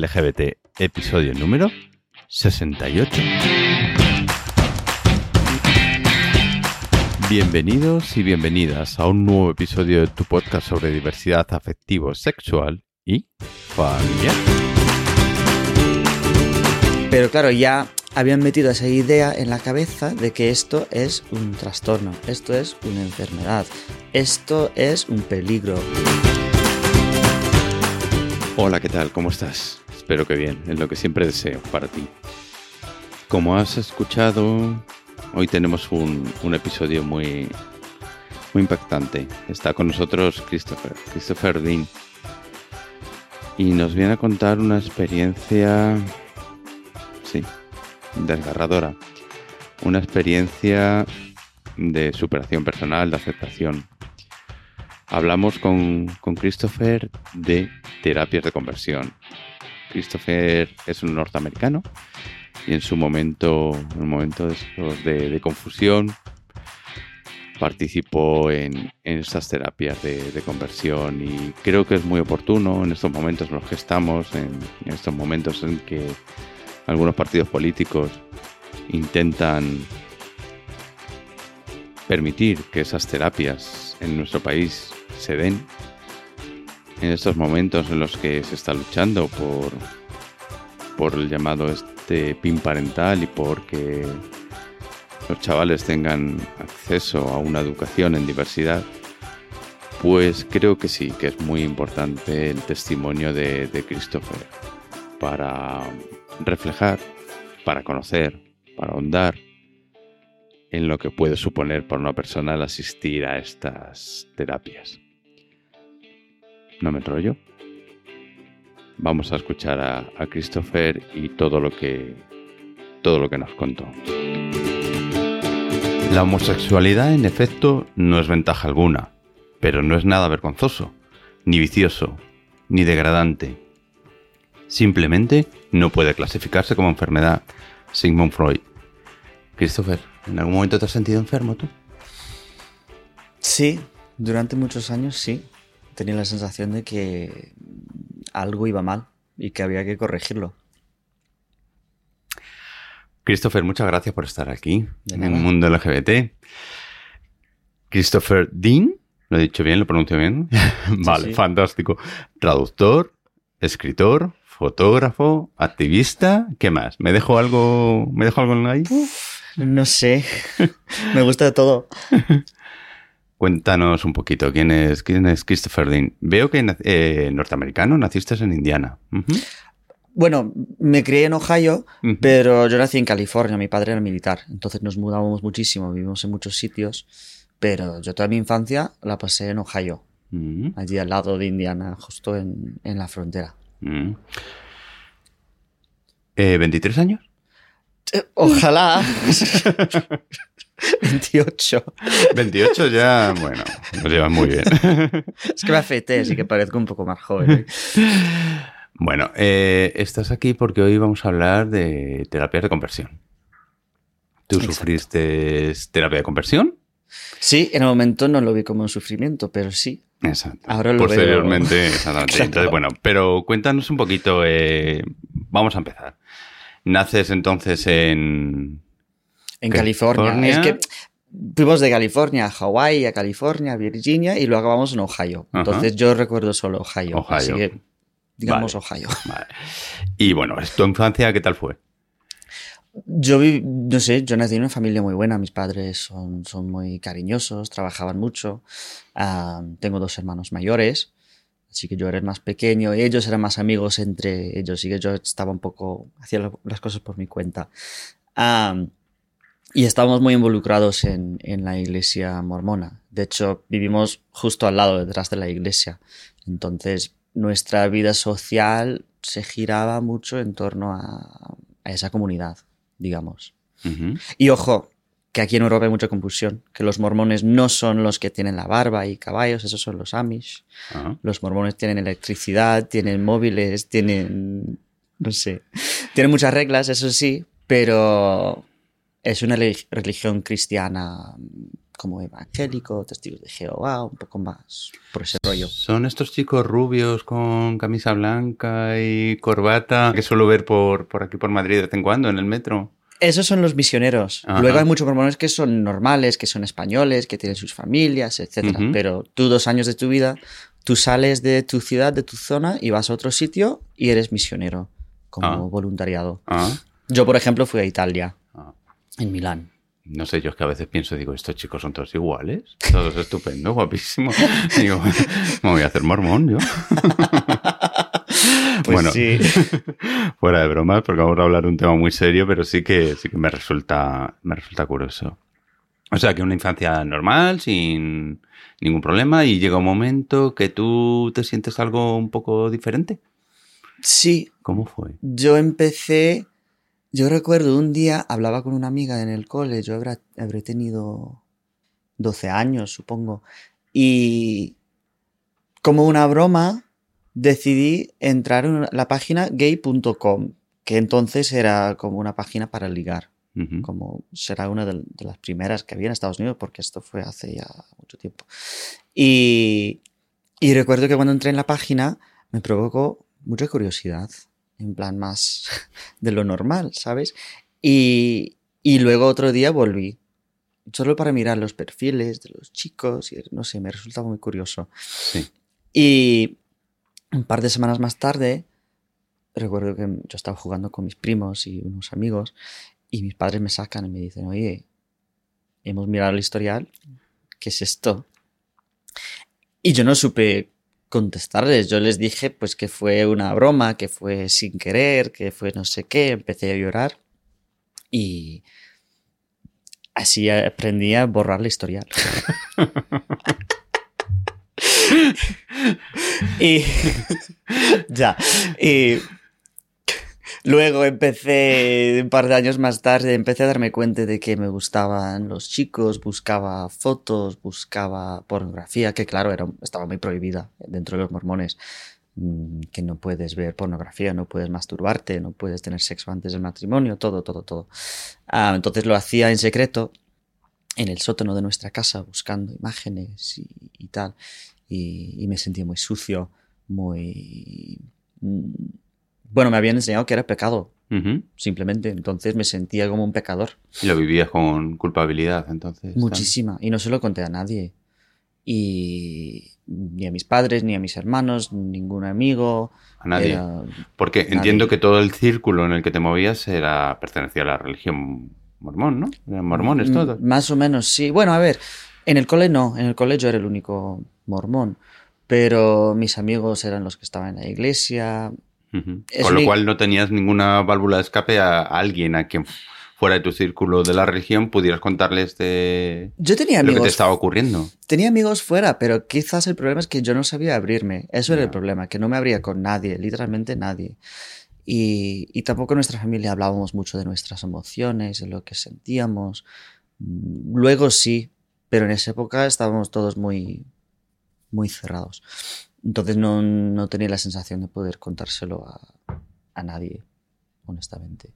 LGBT, episodio número 68. Bienvenidos y bienvenidas a un nuevo episodio de tu podcast sobre diversidad afectivo, sexual y familiar. Pero claro, ya habían metido esa idea en la cabeza de que esto es un trastorno, esto es una enfermedad, esto es un peligro. Hola, ¿qué tal? ¿Cómo estás? Espero que bien, es lo que siempre deseo para ti. Como has escuchado, hoy tenemos un, un episodio muy, muy impactante. Está con nosotros Christopher, Christopher Dean, y nos viene a contar una experiencia, sí, desgarradora. Una experiencia de superación personal, de aceptación. Hablamos con, con Christopher de terapias de conversión. Christopher es un norteamericano y en su momento, en un momento de, confusión, participó en, en estas terapias de, de, conversión y creo que es muy oportuno en estos momentos en los que estamos, en estos momentos en que algunos partidos políticos intentan permitir que esas terapias en nuestro país se den en estos momentos en los que se está luchando por, por el llamado este PIN parental y porque los chavales tengan acceso a una educación en diversidad, pues creo que sí, que es muy importante el testimonio de, de Christopher para reflejar, para conocer, para ahondar en lo que puede suponer para una persona el asistir a estas terapias. No me enrollo. Vamos a escuchar a, a Christopher y todo lo que todo lo que nos contó. La homosexualidad, en efecto, no es ventaja alguna, pero no es nada vergonzoso, ni vicioso, ni degradante. Simplemente no puede clasificarse como enfermedad. Sigmund Freud. Christopher, ¿en algún momento te has sentido enfermo tú? Sí, durante muchos años sí. Tenía la sensación de que algo iba mal y que había que corregirlo. Christopher, muchas gracias por estar aquí en el mundo LGBT. Christopher Dean, lo he dicho bien, lo pronuncio bien. vale, sí, sí. fantástico. Traductor, escritor, fotógrafo, activista, ¿qué más? ¿Me dejo algo, me dejo algo ahí? Uf, no sé. Me gusta todo. Cuéntanos un poquito quién es, quién es Christopher Dean. Veo que eh, norteamericano, naciste en Indiana. Uh -huh. Bueno, me crié en Ohio, uh -huh. pero yo nací en California. Mi padre era militar, entonces nos mudábamos muchísimo, vivimos en muchos sitios. Pero yo toda mi infancia la pasé en Ohio, uh -huh. allí al lado de Indiana, justo en, en la frontera. Mm. Eh, ¿23 años? Eh, ojalá. 28. 28 ya, bueno, nos llevan muy bien. es que me afeité, así que parezco un poco más joven. Bueno, eh, estás aquí porque hoy vamos a hablar de terapias de conversión. ¿Tú Exacto. sufriste terapia de conversión? Sí, en el momento no lo vi como un sufrimiento, pero sí. Exacto. Ahora lo Posteriormente, veo... exactamente. claro. Entonces, bueno, pero cuéntanos un poquito. Eh, vamos a empezar. Naces entonces en. En California. California. Es que fuimos de California a Hawái, a California, a Virginia y luego acabamos en Ohio. Ajá. Entonces yo recuerdo solo Ohio. Ohio. Así que, digamos vale. Ohio. Vale. Y bueno, ¿tu infancia qué tal fue? Yo vi, no sé, yo nací en una familia muy buena. Mis padres son, son muy cariñosos, trabajaban mucho. Uh, tengo dos hermanos mayores, así que yo era el más pequeño. Y ellos eran más amigos entre ellos, y que yo estaba un poco, hacía las cosas por mi cuenta. Um, y estábamos muy involucrados en, en, la iglesia mormona. De hecho, vivimos justo al lado, detrás de la iglesia. Entonces, nuestra vida social se giraba mucho en torno a, a esa comunidad digamos. Uh -huh. Y ojo, que aquí en Europa hay mucha confusión, que los mormones no son los que tienen la barba y caballos, esos son los Amish. Uh -huh. Los mormones tienen electricidad, tienen móviles, tienen, no sé, tienen muchas reglas, eso sí, pero es una relig- religión cristiana mm, como evangélico, testigos de Jehová, un poco más por ese rollo. Son estos chicos rubios con camisa blanca y corbata que suelo ver por, por aquí por Madrid de vez en cuando en el metro. Esos son los misioneros. Ajá. Luego hay muchos mormones que son normales, que son españoles, que tienen sus familias. Ujú. Pero tú dos años de tu vida, tú sales de tu ciudad, de tu zona y vas a otro sitio y eres misionero como Ah. voluntariado. Ah, Yo, por ejemplo, fui a Italia. En Milán. No sé, yo es que a veces pienso, digo, estos chicos son todos iguales, todos estupendos, guapísimos. Digo, me voy a hacer mormón yo. Pues bueno, sí. fuera de bromas, porque vamos a hablar de un tema muy serio, pero sí que, sí que me resulta, me resulta curioso. O sea, que una infancia normal, sin ningún problema, y llega un momento que tú te sientes algo un poco diferente. Sí, ¿Cómo fue? yo empecé, yo recuerdo un día, hablaba con una amiga en el cole, yo habrá- habré tenido 12 años, supongo, y como una broma decidí entrar en la página gay.com, que entonces era como una página para ligar, como será una de, de las primeras que había en Estados Unidos, porque esto fue hace ya mucho tiempo. Y, y recuerdo que cuando entré en la página me provocó mucha curiosidad, en plan más de lo normal, ¿sabes? Y, y luego otro día volví, solo para mirar los perfiles de los chicos, y no sé, me resultaba muy curioso. Sí. Y un par de semanas más tarde, recuerdo que yo estaba jugando con mis primos y unos amigos, y mis padres me sacan y me dicen, oye, hemos mirado el historial, ¿qué es esto? Y yo no supe contestarles, yo les dije pues que fue una broma, que fue sin querer, que fue no sé qué, empecé a llorar y así aprendí a borrar el historial. y ya, y luego empecé, un par de años más tarde, empecé a darme cuenta de que me gustaban los chicos, buscaba fotos, buscaba pornografía, que claro, era, estaba muy prohibida dentro de los mormones, mm, que no puedes ver pornografía, no puedes masturbarte, no puedes tener sexo antes del matrimonio, todo, todo, todo. Ah, entonces lo hacía en secreto en el sótano de nuestra casa buscando imágenes y, tal. Y, y me sentía muy sucio, muy... Bueno, me habían enseñado que era pecado, simplemente. Entonces me sentía como un pecador. Y lo vivías con culpabilidad, entonces. Muchísima. Y no se lo conté a nadie. Y ni a mis padres, ni a mis hermanos, ningún amigo. A nadie. Era- Porque nadie. entiendo que todo el círculo en el que te movías era pertenecía a la religión mormón, ¿no? Eran mormones Mm, todos. Más o menos, sí. Bueno, a ver, en el cole no, en el cole yo era el único mormón, pero mis amigos eran los que estaban en la iglesia. Con lo mi- cual no tenías ninguna válvula de escape a, a alguien a quien fuera de tu círculo de la religión pudieras contarles de Yo tenía lo que te estaba ocurriendo. tenía amigos fuera, pero quizás el problema es que yo no sabía abrirme. Eso era el problema, que no me abría con nadie, literalmente nadie. Y, y tampoco en nuestra familia hablábamos mucho de nuestras emociones, de lo que sentíamos. Luego sí, pero en esa época estábamos todos muy, muy cerrados. Entonces no, no tenía la sensación de poder contárselo a, a nadie, honestamente.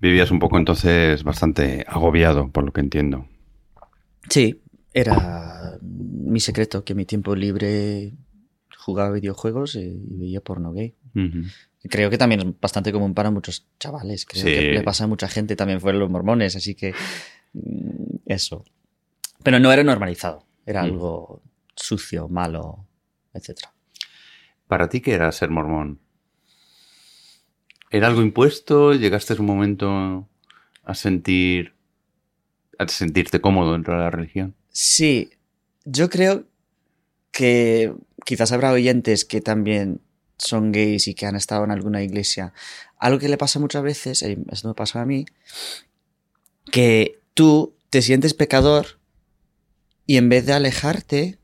Vivías un poco entonces bastante agobiado, por lo que entiendo. Sí, era mi secreto, que mi tiempo libre jugaba videojuegos y, veía porno gay. Creo que también es bastante común para muchos chavales. Creo Sí. que le pasa a mucha gente, también fueron los mormones, así que mm, eso. Pero no era normalizado, era Mm. algo sucio, malo, etc. ¿Para ti qué era ser mormón? ¿Era algo impuesto? ¿Llegaste en un momento a sentir a sentirte cómodo dentro de la religión? Sí, yo creo que quizás habrá oyentes que también son gays y que han estado en alguna iglesia. Algo que le pasa muchas veces, y esto me pasa a mí, que tú te sientes pecador y en vez de alejarte,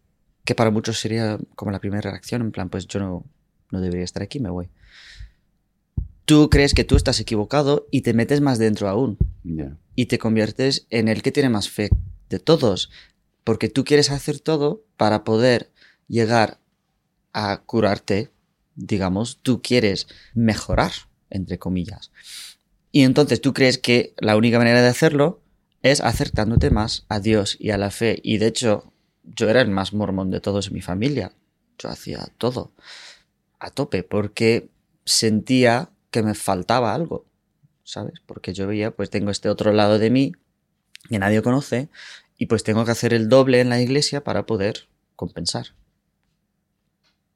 que para muchos sería como la primera reacción, en plan, pues yo no, no debería estar aquí, me voy. Tú crees que tú estás equivocado y te metes más dentro aún y te conviertes en el que tiene más fe de todos, porque tú quieres hacer todo para poder llegar a curarte, digamos, tú quieres mejorar, entre comillas. Y entonces tú crees que la única manera de hacerlo es acercándote más a Dios y a la fe. Y de hecho, yo era el más mormón de todos en mi familia. Yo hacía todo a tope porque sentía que me faltaba algo, ¿sabes? Porque yo veía, pues tengo este otro lado de mí que nadie conoce y pues tengo que hacer el doble en la iglesia para poder compensar.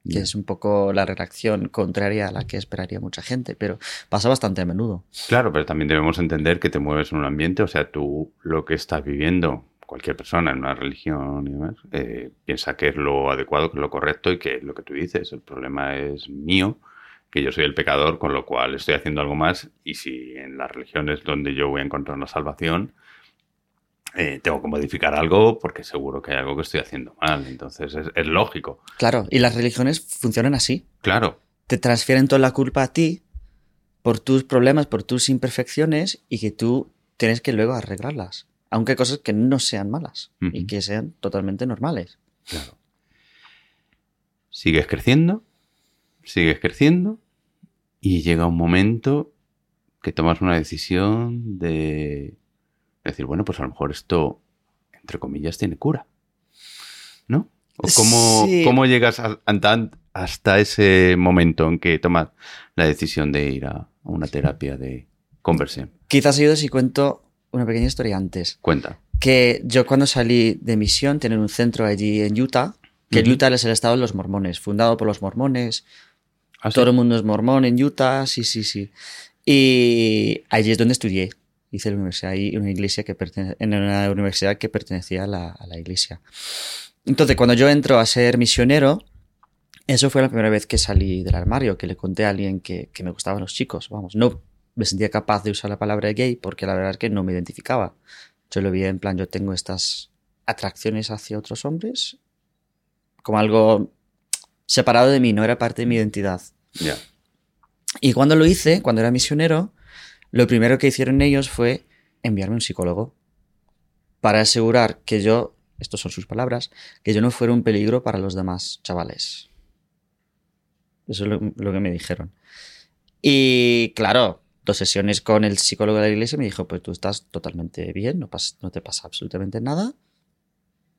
Que es un poco la reacción contraria a la que esperaría mucha gente, pero pasa bastante a menudo. Claro, pero también debemos entender que te mueves en un ambiente, o sea, tú lo que estás viviendo, cualquier persona en una religión y demás, eh, piensa que es lo adecuado, que es lo correcto y que es lo que tú dices. El problema es mío, que yo soy el pecador, con lo cual estoy haciendo algo más y si en las religiones donde yo voy a encontrar una salvación, eh, tengo que modificar algo porque seguro que hay algo que estoy haciendo mal. Entonces es, lógico. Claro, y las religiones funcionan así. Claro. Te transfieren toda la culpa a ti por tus problemas, por tus imperfecciones y que tú tienes que luego arreglarlas. Aunque hay cosas que no sean malas y que sean totalmente normales. Claro. Sigues creciendo, sigues creciendo y llega un momento que tomas una decisión de decir, bueno, pues a lo mejor esto, entre comillas, tiene cura. ¿No? ¿O cómo, cómo llegas hasta ese momento en que tomas la decisión de ir a una terapia de conversión? Quizás ayude si cuento una pequeña historia antes. Cuenta. Que yo cuando salí de misión, tienen un centro allí en Utah, que Utah es el estado de los mormones, fundado por los mormones. ¿Ah, Todo el mundo es mormón en Utah, sí, sí, sí. Y allí es donde estudié hice la universidad ahí, una iglesia que en una universidad que pertenecía a la, iglesia. Entonces, cuando yo entro a ser misionero, eso fue la primera vez que salí del armario, que le conté a alguien que, me gustaban los chicos. Vamos, no me sentía capaz de usar la palabra gay porque la verdad es que no me identificaba. Yo lo vi en plan, yo tengo estas atracciones hacia otros hombres como algo separado de mí, no era parte de mi identidad. Y cuando lo hice, cuando era misionero, lo primero que hicieron ellos fue enviarme un psicólogo para asegurar que yo, estas son sus palabras, que yo no fuera un peligro para los demás chavales. Eso es lo, que me dijeron. Y claro, dos sesiones con el psicólogo de la iglesia me dijo, pues tú estás totalmente bien, no, no te pasa absolutamente nada.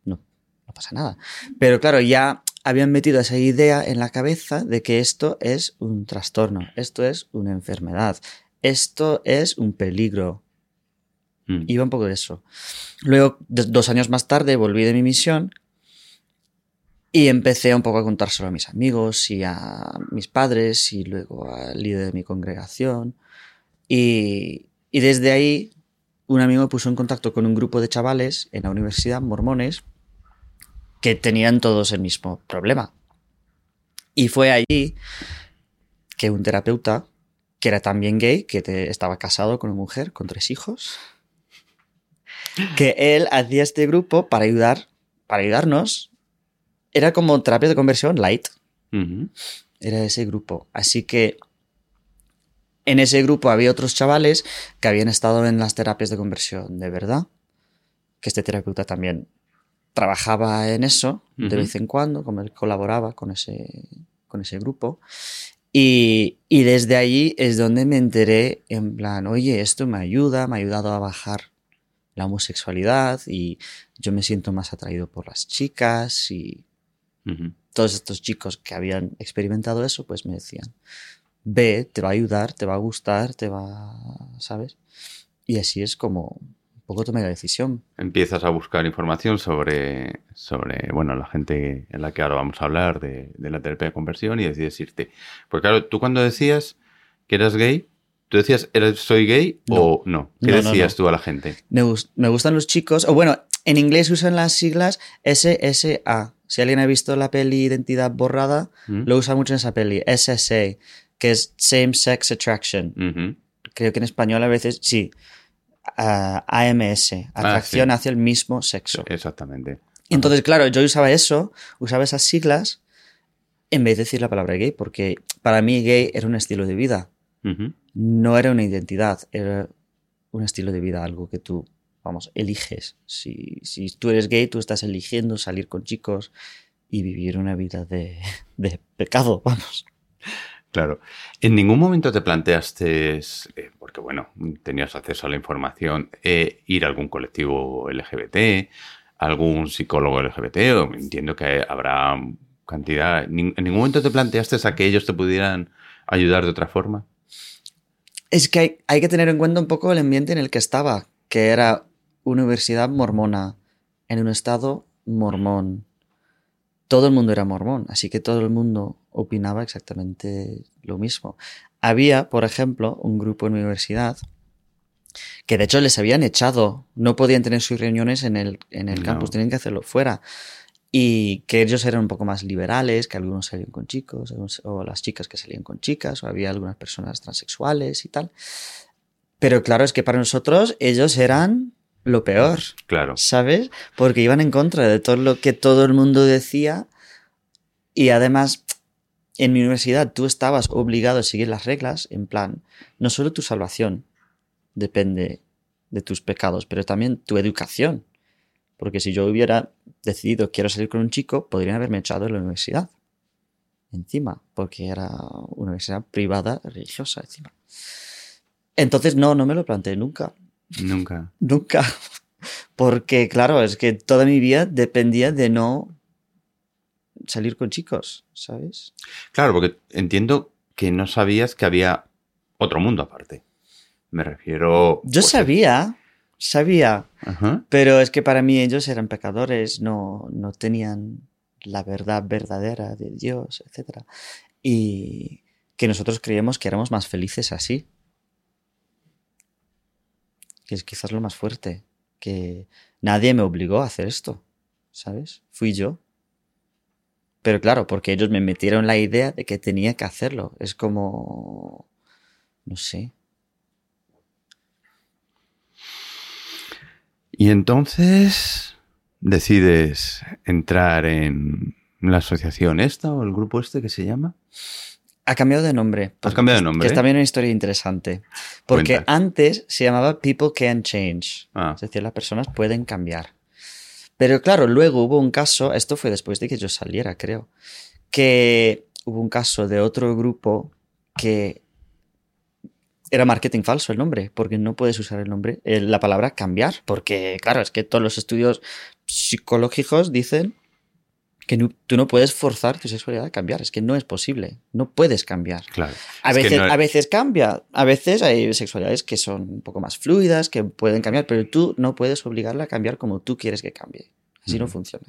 No, no pasa nada. Pero claro, ya habían metido esa idea en la cabeza de que esto es un trastorno, esto es una enfermedad, esto es un peligro. Mm. Iba un poco de eso. Luego, dos años más tarde, volví de mi misión y empecé un poco a contárselo a mis amigos y a mis padres y luego al líder de mi congregación. Y, y desde ahí, un amigo me puso en contacto con un grupo de chavales en la universidad, mormones, que tenían todos el mismo problema. Y fue allí que un terapeuta que era también gay, que estaba casado con una mujer, con tres hijos, que él hacía este grupo para ayudar, para ayudarnos. Era como terapia de conversión light. Era ese grupo. Así que en ese grupo había otros chavales que habían estado en las terapias de conversión de verdad. Que este terapeuta también trabajaba en eso de vez en cuando, como él colaboraba con ese, con ese grupo. Y, desde ahí es donde me enteré en plan, oye, esto me ayuda, me ha ayudado a bajar la homosexualidad y yo me siento más atraído por las chicas y todos estos chicos que habían experimentado eso, pues me decían, ve, te va a ayudar, te va a gustar, te va, ¿sabes? Y así es como, poco tomé la decisión. Empiezas a buscar información sobre, sobre bueno, la gente en la que ahora vamos a hablar de, la terapia de conversión y decides irte. Porque claro, tú cuando decías que eras gay, ¿tú decías eres, soy gay o no? ¿Qué decías tú a la gente? Me, me, gustan los chicos, o bueno, en inglés usan las siglas SSA. Si alguien ha visto la peli Identidad Borrada, ¿Mm? lo usa mucho en esa peli, SSA, que es Same Sex Attraction. Creo que en español a veces, sí. AMS, ah, atracción hacia el mismo sexo. Exactamente. Entonces, claro, yo usaba eso, usaba esas siglas en vez de decir la palabra gay, porque para mí gay era un estilo de vida. No era una identidad, era un estilo de vida, algo que tú, vamos, eliges. Si, si tú eres gay, tú estás eligiendo salir con chicos y vivir una vida de, de pecado, vamos. Claro. ¿En ningún momento te planteaste, eh, porque bueno, tenías acceso a la información, eh, ir a algún colectivo LGBT, algún psicólogo LGBT? O entiendo que habrá cantidad. ¿En ningún momento te planteaste a que ellos te pudieran ayudar de otra forma? Es que hay, hay que tener en cuenta un poco el ambiente en el que estaba, que era universidad mormona, en un estado mormón. Todo el mundo era mormón, así que todo el mundo opinaba exactamente lo mismo. Había, por ejemplo, un grupo en mi universidad que de hecho les habían echado, no podían tener sus reuniones en el, en el campus, tenían que hacerlo fuera. Y que ellos eran un poco más liberales, que algunos salían con chicos, o las chicas que salían con chicas, o había algunas personas transexuales y tal. Pero claro, es que para nosotros ellos eran lo peor. Claro. ¿Sabes? Porque iban en contra de todo lo que todo el mundo decía. Y además, en mi universidad tú estabas obligado a seguir las reglas, en plan, no solo tu salvación depende de tus pecados, pero también tu educación. Porque si yo hubiera decidido quiero salir con un chico, podrían haberme echado de la universidad. Encima, porque era una universidad privada religiosa encima. Entonces, no, no me lo planteé nunca. Nunca. Nunca. Porque, claro, es que toda mi vida dependía de no salir con chicos, ¿sabes? Claro, porque entiendo que no sabías que había otro mundo aparte. Me refiero. Yo pues, sabía, sabía. Pero es que para mí ellos eran pecadores, no, no tenían la verdad verdadera de Dios, etc. Y que nosotros creíamos que éramos más felices así que es quizás lo más fuerte, que nadie me obligó a hacer esto, ¿sabes? Fui yo. Pero claro, porque ellos me metieron la idea de que tenía que hacerlo. Es como... no sé. Y entonces decides entrar en la asociación esta o el grupo este que se llama. Ha cambiado de nombre. ¿Has cambiado de nombre? Que es también una historia interesante. Porque antes se llamaba People Can Change. Ah. Es decir, las personas pueden cambiar. Pero claro, luego hubo un caso, esto fue después de que yo saliera, creo, que hubo un caso de otro grupo que era marketing falso el nombre, porque no puedes usar el nombre, eh, la palabra cambiar, porque claro, es que todos los estudios psicológicos dicen que tú no puedes forzar tu sexualidad a cambiar, es que no es posible, no puedes cambiar. Claro. A, veces, a veces cambia, a veces hay sexualidades que son un poco más fluidas, que pueden cambiar, pero tú no puedes obligarla a cambiar como tú quieres que cambie. Así no funciona.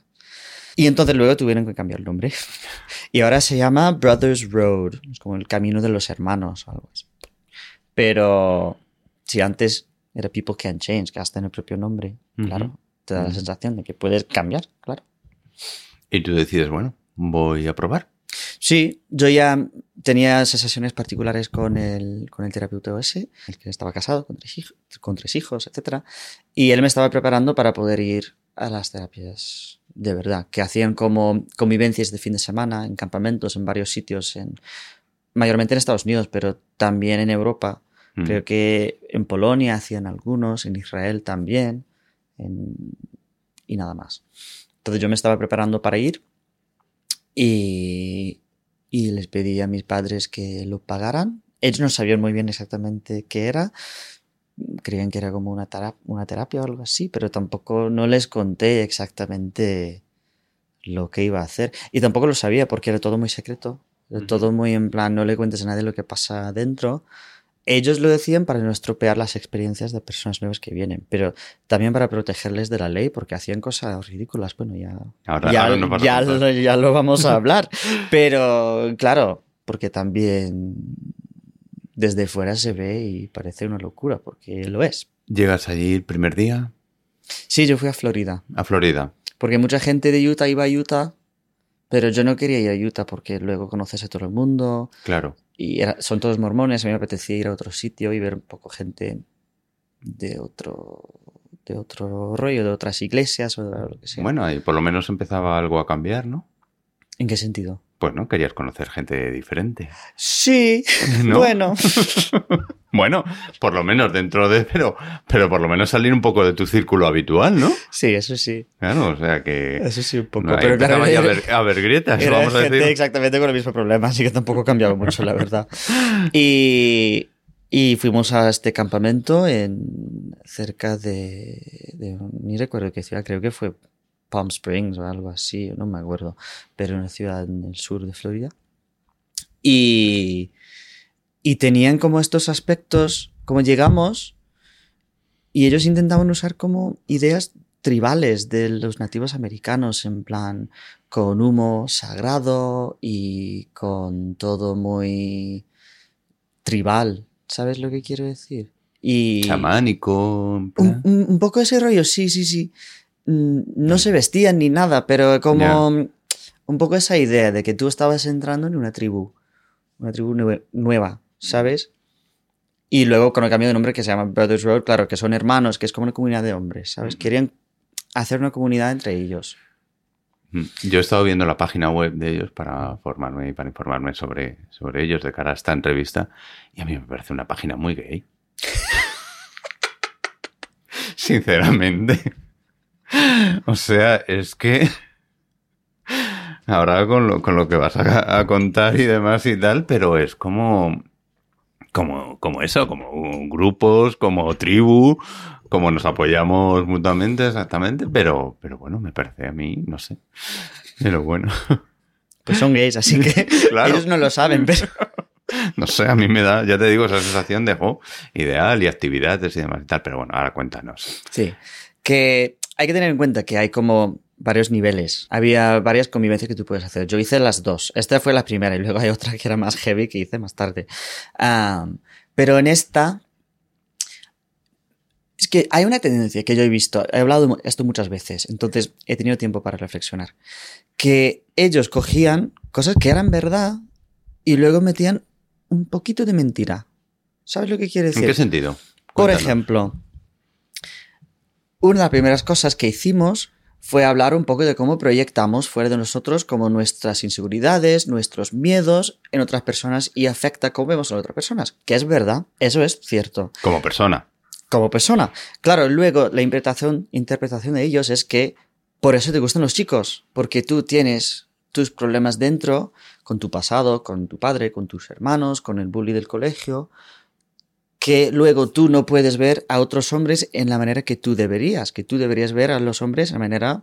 Y entonces luego tuvieron que cambiar el nombre. y ahora se llama Brothers Road, es como el camino de los hermanos o algo así. Pero si antes era People Can Change, que hasta en el propio nombre, claro, te da la sensación de que puedes cambiar, claro. Y tú decides, bueno, voy a probar. Sí, yo ya tenía esas sesiones particulares con el, con el terapeuta ese, el que estaba casado, con tres, hijos, con tres hijos, etc. Y él me estaba preparando para poder ir a las terapias de verdad, que hacían como convivencias de fin de semana en campamentos en varios sitios, en, mayormente en Estados Unidos, pero también en Europa. Mm. Creo que en Polonia hacían algunos, en Israel también, y nada más. Entonces yo me estaba preparando para ir y, les pedí a mis padres que lo pagaran. Ellos no sabían muy bien exactamente qué era. Creían que era como una, una terapia o algo así, pero tampoco no les conté exactamente lo que iba a hacer. Y tampoco lo sabía porque era todo muy secreto. todo muy en plan, no le cuentes a nadie lo que pasa dentro ellos lo decían para no estropear las experiencias de personas nuevas que vienen, pero también para protegerles de la ley, porque hacían cosas ridículas. Bueno, ya, ya, ya, lo, vamos a hablar. pero claro, porque también desde fuera se ve y parece una locura, porque lo es. ¿Llegas allí el primer día? Sí, yo fui a Florida. A Florida. Porque mucha gente de Utah iba a Utah, pero yo no quería ir a Utah porque luego conoces a todo el mundo. Claro y son todos mormones, a mí me apetecía ir a otro sitio y ver un poco gente de otro de otro rollo, de otras iglesias o de lo que sea. Bueno, ahí por lo menos empezaba algo a cambiar, ¿no? ¿En qué sentido? Pues no, querías conocer gente diferente. Sí, ¿No? bueno. Bueno, por lo menos dentro de, pero, pero por lo menos salir un poco de tu círculo habitual, ¿no? Sí, eso sí. Claro, o sea que. Eso sí, un poco. no, pero claro, a ver, a ver grietas, era vamos a gente exactamente con el mismo problema, así que tampoco ha cambiado mucho, la verdad. Y, y fuimos a este campamento en cerca de, de- Ni recuerdo qué ciudad, creo que fue Palm Springs o algo así, no me acuerdo, pero una ciudad en el sur de Florida. Y, y tenían como estos aspectos, como llegamos, y ellos intentaban usar como ideas tribales de los nativos americanos, en plan con humo sagrado y con todo muy tribal. ¿Sabes lo que quiero decir? Y Chamánico. un, un- un poco ese rollo, sí, sí, sí. Mm, No se vestían ni nada, pero como un poco esa idea de que tú estabas entrando en una tribu, una tribu nue- nueva, ¿sabes? Y luego con el cambio de nombre que se llama Brothers Road, claro, que son hermanos, que es como una comunidad de hombres, ¿sabes? Querían hacer una comunidad entre ellos. Mm. Yo he estado viendo la página web de ellos para formarme y para informarme sobre, sobre ellos de cara a esta entrevista y a mí me parece una página muy gay. Sinceramente. O sea, es que ahora con lo, con lo que vas a, a contar y demás y tal, pero es como, como, como eso, como grupos, como tribu, como nos apoyamos mutuamente, exactamente, pero, pero bueno, me parece a mí, no sé. Pero bueno, Pues son gays, así que Claro. ellos no lo saben, pero... no sé, a mí me da, ya te digo, esa sensación de oh, ideal y actividades y demás y tal, pero bueno, ahora cuéntanos. Sí. Que hay que tener en cuenta que hay como varios niveles. Había varias convivencias que tú puedes hacer. Yo hice las dos. Esta fue la primera y luego hay otra que era más heavy que hice más tarde. Pero en esta... Es que hay una tendencia que yo he visto, he hablado de esto muchas veces, entonces he tenido tiempo para reflexionar, que ellos cogían cosas que eran verdad y luego metían un poquito de mentira. ¿Sabes lo que quiere ¿En decir? qué sentido? Por Cuéntanos. ejemplo, una de las primeras cosas que hicimos fue hablar un poco de cómo proyectamos fuera de nosotros como nuestras inseguridades, nuestros miedos en otras personas y afecta cómo vemos a otras personas. Que es verdad, eso es cierto. Como persona. Como persona. Claro, luego la interpretación, interpretación de ellos es que por eso te gustan los chicos, porque tú tienes tus problemas dentro, con tu pasado, con tu padre, con tus hermanos, con el bully del colegio, que luego tú no puedes ver a otros hombres en la manera que tú deberías, que tú deberías ver a los hombres de manera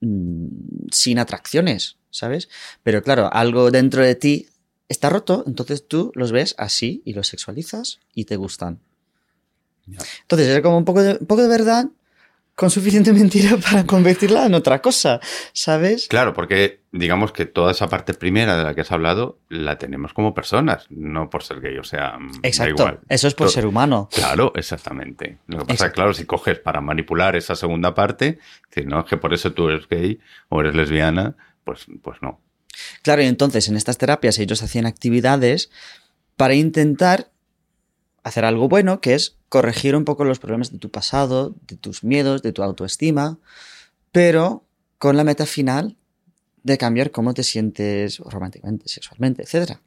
mm, sin atracciones, ¿sabes? Pero claro, algo dentro de ti está roto, entonces tú los ves así y los sexualizas y te gustan. Entonces es como un poco de, un poco de verdad con suficiente mentira para convertirla en otra cosa, ¿sabes? Claro, porque digamos que toda esa parte primera de la que has hablado la tenemos como personas, no por ser gay, o sea, mm, da Exacto. igual. Eso es por ser humano. Claro, exactamente. Lo que pasa es Exacto. claro, si coges para manipular esa segunda parte, decir, no, es que por eso tú eres gay o eres lesbiana, pues, pues no. Claro, y entonces en estas terapias ellos hacían actividades para intentar hacer algo bueno, que es corregir un poco los problemas de tu pasado, de tus miedos, de tu autoestima, pero con la meta final de cambiar cómo te sientes románticamente, sexualmente, etc.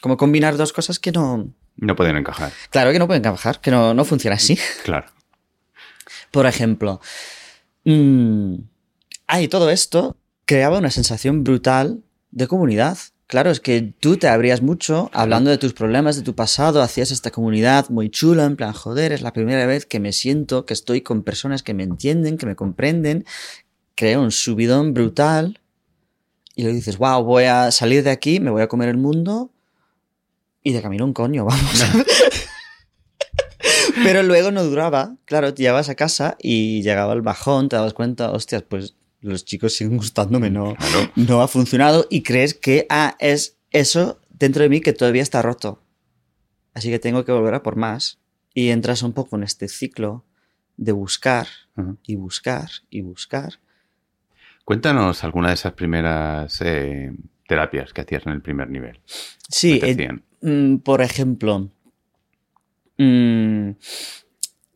Como combinar dos cosas que no... No pueden encajar. Claro que no pueden trabajar, que no, no funciona así. Claro. Por ejemplo, mm, ah, y todo esto creaba una sensación brutal de comunidad. Claro, es que tú te abrías mucho hablando de tus problemas, de tu pasado, hacías esta comunidad muy chula, en plan, joder, es la primera vez que me siento, que estoy con personas que me entienden, que me comprenden. Crea un subidón brutal y luego dices, wow, voy a salir de aquí, me voy a comer el mundo y de camino un coño, vamos. Pero luego no duraba. Claro, te llegabas a casa y llegaba el bajón, te dabas cuenta, hostias, pues los chicos siguen gustándome, no, Claro. no ha funcionado y crees que, ah, es eso dentro de mí que todavía está roto. Así que tengo que volver a por más. Y entras un poco en este ciclo de buscar y buscar y buscar. Cuéntanos alguna de esas primeras eh, terapias que hacías en el primer nivel. Sí, ¿Qué te eh? Mm, por ejemplo, mm,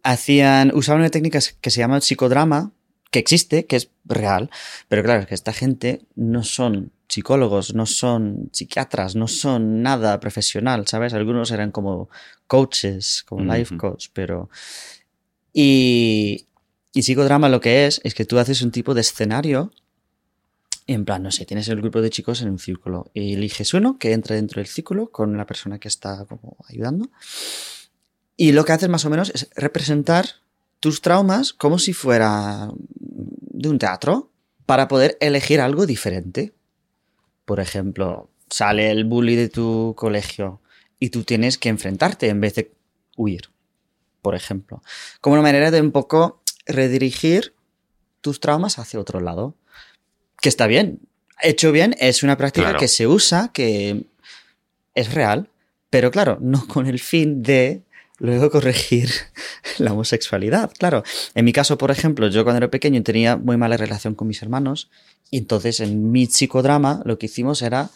hacían, usaban una técnica que se llama psicodrama, que existe, que es real, pero claro, es que esta gente no son psicólogos, no son psiquiatras, no son nada profesional, ¿sabes? Algunos eran como coaches, como life coach, pero... Y, y psicodrama lo que es, es que tú haces un tipo de escenario, en plan, no sé, tienes el grupo de chicos en un círculo y eliges uno que entre dentro del círculo con la persona que está como ayudando. Y lo que haces más o menos es representar tus traumas como si fuera de un teatro para poder elegir algo diferente. Por ejemplo, sale el bully de tu colegio y tú tienes que enfrentarte en vez de huir, por ejemplo. Como una manera de un poco redirigir tus traumas hacia otro lado. Que está bien. Hecho bien, es una práctica que se usa, que es real, pero claro, no con el fin de luego corregir la homosexualidad. Claro, en mi caso, por ejemplo, yo cuando era pequeño tenía muy mala relación con mis hermanos y entonces en mi psicodrama lo que hicimos era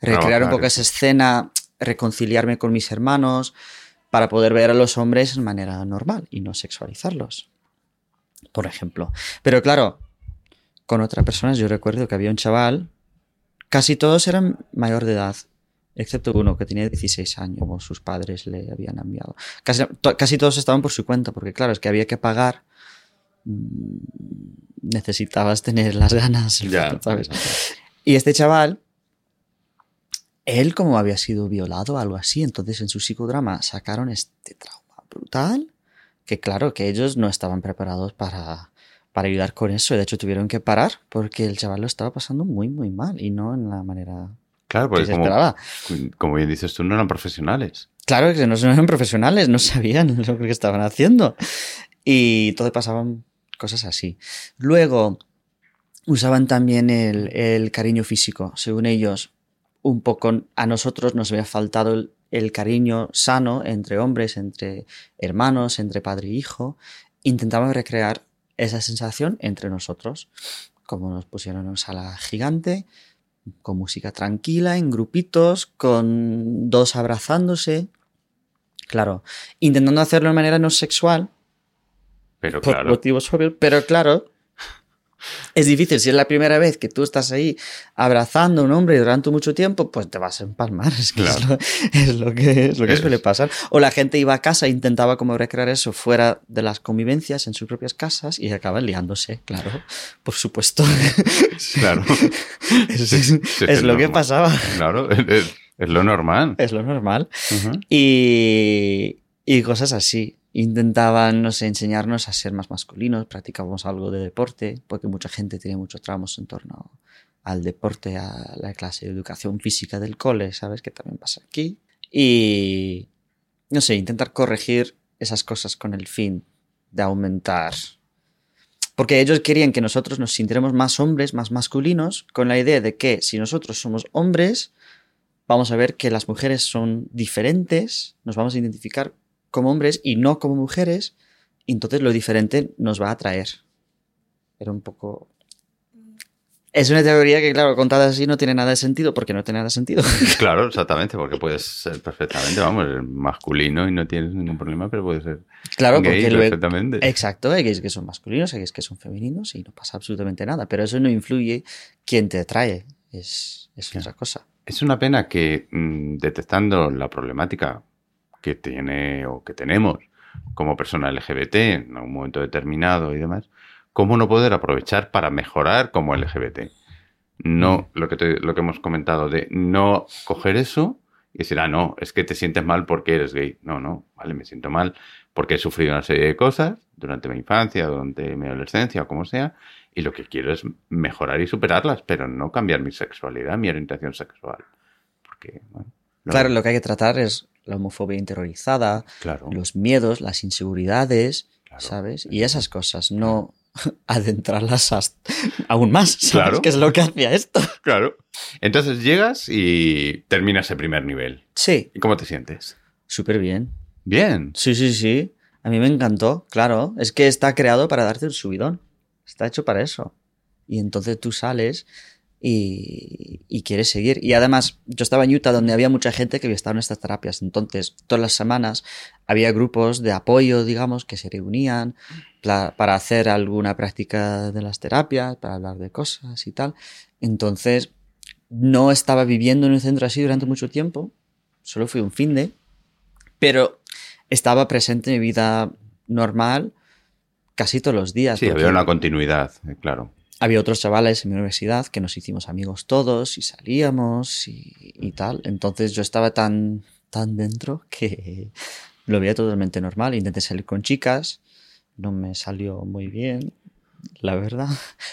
recrear un poco esa escena, reconciliarme con mis hermanos para poder ver a los hombres de manera normal y no sexualizarlos, por ejemplo. Pero claro, con otras personas yo recuerdo que había un chaval, casi todos eran mayor de edad, excepto uno que tenía 16 años, como sus padres le habían enviado. Casi, todos estaban por su cuenta, porque claro, es que había que pagar. Mm, necesitabas tener las ganas, ¿sabes? Y este chaval, él como había sido violado o algo así, entonces en su psicodrama sacaron este trauma brutal, que claro, que ellos no estaban preparados para, para ayudar con eso. De hecho, tuvieron que parar porque el chaval lo estaba pasando muy, muy mal y no en la manera Claro, porque como, bien dices tú, no eran profesionales. Claro que no eran profesionales, no sabían lo que estaban haciendo. Y todo pasaban cosas así. Luego, usaban también el, cariño físico. Según ellos, un poco a nosotros nos había faltado el, el cariño sano entre hombres, entre hermanos, entre padre e hijo. Intentaban recrear esa sensación entre nosotros. Como nos pusieron en una sala gigante, con música tranquila, en grupitos, con dos abrazándose. Claro, intentando hacerlo de manera no sexual. Pero por motivos obvios. Pero claro, es difícil. Si es la primera vez que tú estás ahí abrazando a un hombre durante mucho tiempo, pues te vas a empalmar. Es, que es, lo, que, es lo que suele pasar. O la gente iba a casa e intentaba como recrear eso fuera de las convivencias en sus propias casas y acaban liándose, claro. Por supuesto. Claro. es, lo que pasaba. Claro, es, lo normal. Es lo normal. y, y cosas así intentaban, no sé, enseñarnos a ser más masculinos, practicábamos algo de deporte, porque mucha gente tiene muchos tramos en torno al deporte, a la clase de educación física del cole, ¿sabes? Que también pasa aquí. Y, no sé, intentar corregir esas cosas con el fin de aumentar. Porque ellos querían que nosotros nos sintiéramos más hombres, más masculinos, con la idea de que si nosotros somos hombres, vamos a ver que las mujeres son diferentes, nos vamos a identificar como hombres y no como mujeres, entonces lo diferente nos va a atraer. Era un poco... Es una teoría que, claro, contada así no tiene nada de sentido, porque no tiene nada de sentido. Claro, exactamente, porque puedes ser perfectamente, vamos, masculino y no tienes ningún problema, pero puede ser claro, gay porque perfectamente. Exacto, hay gays que son masculinos, hay gays que son femeninos y no pasa absolutamente nada, pero eso no influye quién te atrae, es, es otra cosa. Es una pena que mm, detectando la problemática que tiene o que tenemos como persona LGBT en un momento determinado y demás, ¿cómo no poder aprovechar para mejorar como LGBT? No mm. lo que, lo que hemos comentado de no coger eso y decir, ah, no, es que te sientes mal porque eres gay. No, no, vale, me siento mal porque he sufrido una serie de cosas durante mi infancia, durante mi adolescencia o como sea, y lo que quiero es mejorar y superarlas, pero no cambiar mi sexualidad, mi orientación sexual. Porque, Claro, lo que hay que tratar es la homofobia interiorizada, los miedos, las inseguridades, ¿sabes? Y esas cosas, no adentrarlas aún más, ¿sabes? Claro. Que es lo que hacía esto. Claro. Entonces llegas y terminas el primer nivel. Sí. ¿Y cómo te sientes? Súper bien. Bien. Sí, sí, sí. A mí me encantó, claro. Es que está creado para darte un subidón. Está hecho para eso. Y entonces tú sales y, y quieres seguir. Y además, yo estaba en Utah donde había mucha gente que había estado en estas terapias. Entonces, todas las semanas había grupos de apoyo, digamos, que se reunían para hacer alguna práctica de las terapias, para hablar de cosas y tal. Entonces, no estaba viviendo en un centro así durante mucho tiempo. Solo fui un fin de. Pero estaba presente en mi vida normal casi todos los días. Sí, había una continuidad, eh, claro. Había otros chavales en mi universidad que nos hicimos amigos todos y salíamos y, y tal. Entonces yo estaba tan, tan dentro que lo veía totalmente normal. Intenté salir con chicas, no me salió muy bien, la verdad.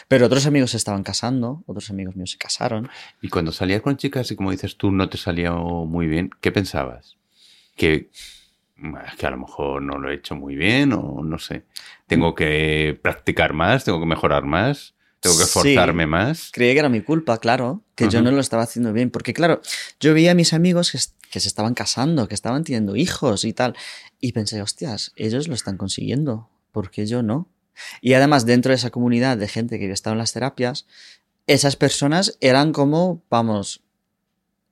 Pero otros amigos se estaban casando, otros amigos míos se casaron. Y cuando salías con chicas y como dices tú no te salía muy bien, ¿qué pensabas? Que, que a lo mejor no lo he hecho muy bien o no sé. Tengo que practicar más, tengo que mejorar más, tengo que Sí. esforzarme más. Creía que era mi culpa, claro, que yo no lo estaba haciendo bien. Porque, claro, yo veía a mis amigos que, que se estaban casando, que estaban teniendo hijos y tal. Y pensé, hostias, ellos lo están consiguiendo. ¿Por qué yo no? Y además, dentro de esa comunidad de gente que había estado en las terapias, esas personas eran como, vamos,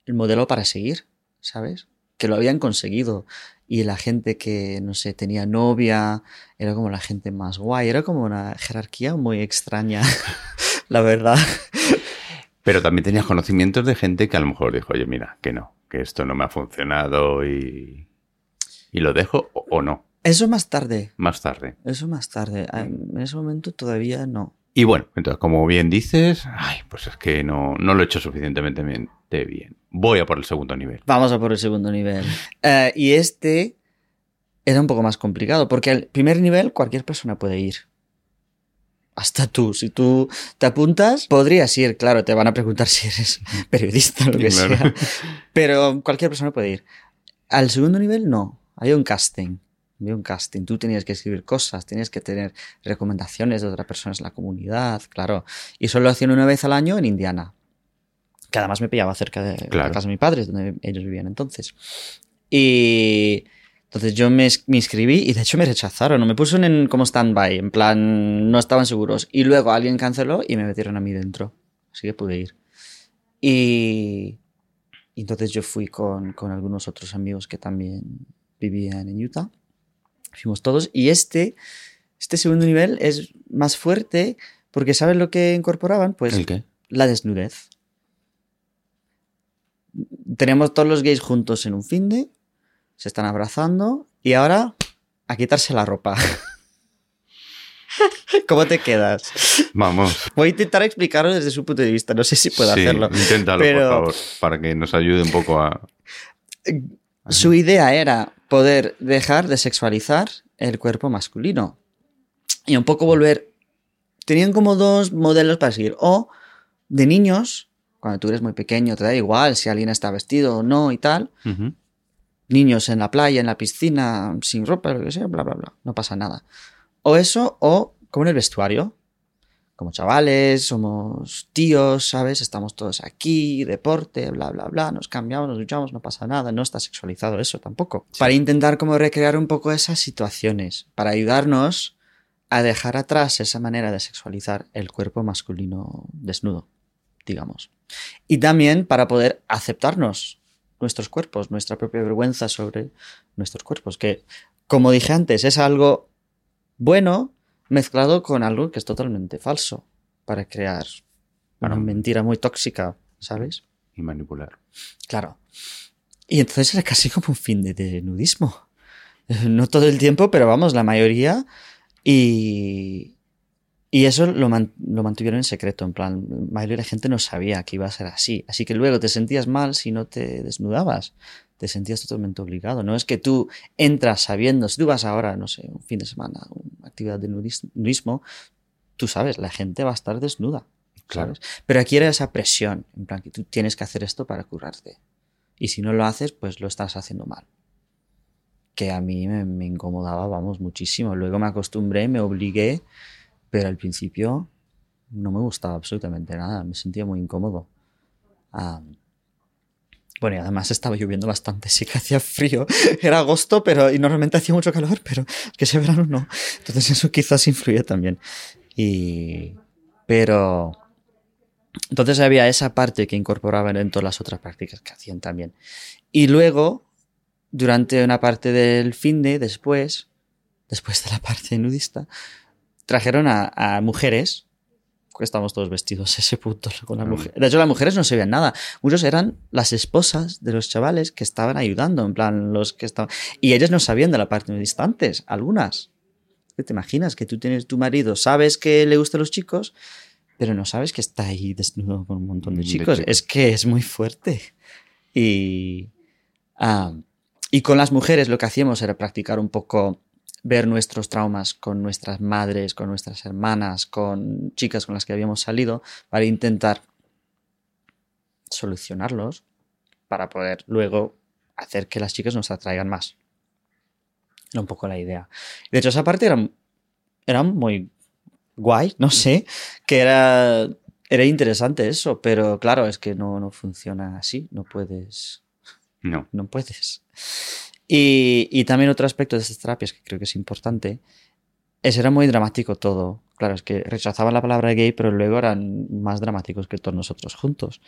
el modelo para seguir, ¿sabes? Que lo habían conseguido. Y la gente que, no sé, tenía novia, era como la gente más guay. Era como una jerarquía muy extraña, la verdad. Pero también tenías conocimientos de gente que a lo mejor dijo, oye, mira, que no, que esto no me ha funcionado y, y lo dejo o, o no, Eso más tarde. más tarde. Eso más tarde. Ah, En ese momento todavía no. Y bueno, entonces, como bien dices, ay, pues es que no, no lo he hecho suficientemente bien. Bien. Voy a por el segundo nivel. Vamos a por el segundo nivel. Eh, y este era un poco más complicado, porque al primer nivel cualquier persona puede ir. Hasta tú. Si tú te apuntas, podrías ir, claro, te van a preguntar si eres periodista o lo que Claro. sea. Pero cualquier persona puede ir. Al segundo nivel, no. Hay un casting. Había un casting. Tú tenías que escribir cosas, tenías que tener recomendaciones de otras personas en la comunidad, claro. Y solo lo hacían una vez al año en Indiana. Que además me pillaba cerca de Claro. la casa de mis padres, donde ellos vivían entonces. Y entonces yo me, me inscribí y de hecho me rechazaron. Me pusieron en, como stand-by, en plan, no estaban seguros. Y luego alguien canceló y me metieron a mí dentro. Así que pude ir. Y, y entonces yo fui con, con algunos otros amigos que también vivían en Utah. Fuimos todos. Y este, este segundo nivel es más fuerte porque ¿sabes lo que incorporaban? Pues ¿El qué? la desnudez. Tenemos todos los gays juntos en un fin de, se están abrazando y ahora a quitarse la ropa. ¿Cómo te quedas? Vamos. Voy a intentar explicarlo desde su punto de vista, no sé si puedo Sí, hacerlo. Inténtalo, pero- por favor, para que nos ayude un poco a... Su idea era poder dejar de sexualizar el cuerpo masculino y un poco volver. Tenían como dos modelos para seguir. O de niños, cuando tú eres muy pequeño, te da igual si alguien está vestido o no y tal. Niños en la playa, en la piscina, sin ropa, lo que sea, bla, bla, bla. No pasa nada. O eso, o como en el vestuario. Como chavales, somos tíos, ¿sabes? Estamos todos aquí, deporte, bla, bla, bla. Nos cambiamos, nos duchamos, no pasa nada. No está sexualizado eso tampoco. Para intentar como recrear un poco esas situaciones. Para ayudarnos a dejar atrás esa manera de sexualizar el cuerpo masculino desnudo, digamos. Y también para poder aceptarnos nuestros cuerpos, nuestra propia vergüenza sobre nuestros cuerpos, que, como dije antes, es algo bueno mezclado con algo que es totalmente falso para crear una mentira muy tóxica, ¿sabes? Y manipular. Claro. Y entonces era casi como un fin de, de nudismo. No todo el tiempo, pero vamos, la mayoría. Y, y eso lo, man- lo mantuvieron en secreto. En plan, la mayoría de la gente no sabía que iba a ser así. Así que luego te sentías mal si no te desnudabas. Te sentías totalmente obligado. No es que tú entras sabiendo, si tú vas ahora, no sé, un fin de semana, una actividad de nudis- nudismo, tú sabes, la gente va a estar desnuda. Claro. ¿sabes? Pero aquí era esa presión, en plan que tú tienes que hacer esto para curarte. Y si no lo haces, pues lo estás haciendo mal. Que a mí me, me incomodaba, vamos, muchísimo. Luego me acostumbré, me obligué, pero al principio no me gustaba absolutamente nada, me sentía muy incómodo. Ah, bueno, y además estaba lloviendo bastante, sí que hacía frío. Era agosto, pero y normalmente hacía mucho calor, pero que ese verano no. Entonces eso quizás influye también. Y pero Entonces había esa parte que incorporaban en todas las otras prácticas que hacían también. Y luego, durante una parte del fin de, después, después de la parte nudista, trajeron a, a mujeres, que estábamos todos vestidos a ese punto con las Mm. mujeres. De hecho, las mujeres no se veían nada. Muchos eran las esposas de los chavales que estaban ayudando, en plan, los que estaban... Y ellas no sabían de la parte nudista antes, algunas. ¿Qué te imaginas? Que tú tienes tu marido, sabes que le gustan los chicos, pero no sabes que está ahí desnudo con un montón de De chicos. chicos. Es que es muy fuerte. Y, ah, y con las mujeres lo que hacíamos era practicar un poco, ver nuestros traumas con nuestras madres, con nuestras hermanas, con chicas con las que habíamos salido, para intentar solucionarlos, para poder luego hacer que las chicas nos atraigan más. Era un poco la idea. De hecho, esa parte era, era muy guay, no sé, que era, era interesante eso, pero claro, es que no, no funciona así, no puedes, No. no puedes. Y, y también otro aspecto de estas terapias que creo que es importante, es era muy dramático todo. Claro, es que rechazaban la palabra gay, pero luego eran más dramáticos que todos nosotros juntos.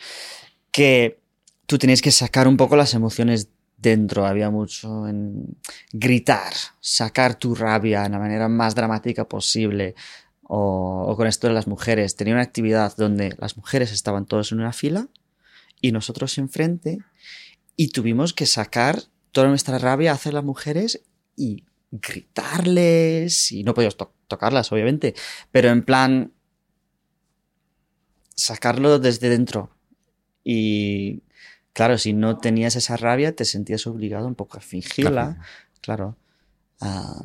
Que tú tenías que sacar un poco las emociones dentro, había mucho en gritar, sacar tu rabia de la manera más dramática posible. O, o con esto de las mujeres, tenía una actividad donde las mujeres estaban todas en una fila y nosotros enfrente y tuvimos que sacar toda nuestra rabia hacia las mujeres y gritarles y no podíamos to- tocarlas obviamente pero en plan sacarlo desde dentro. Y claro si no tenías esa rabia te sentías obligado un poco a fingirla claro. Ah,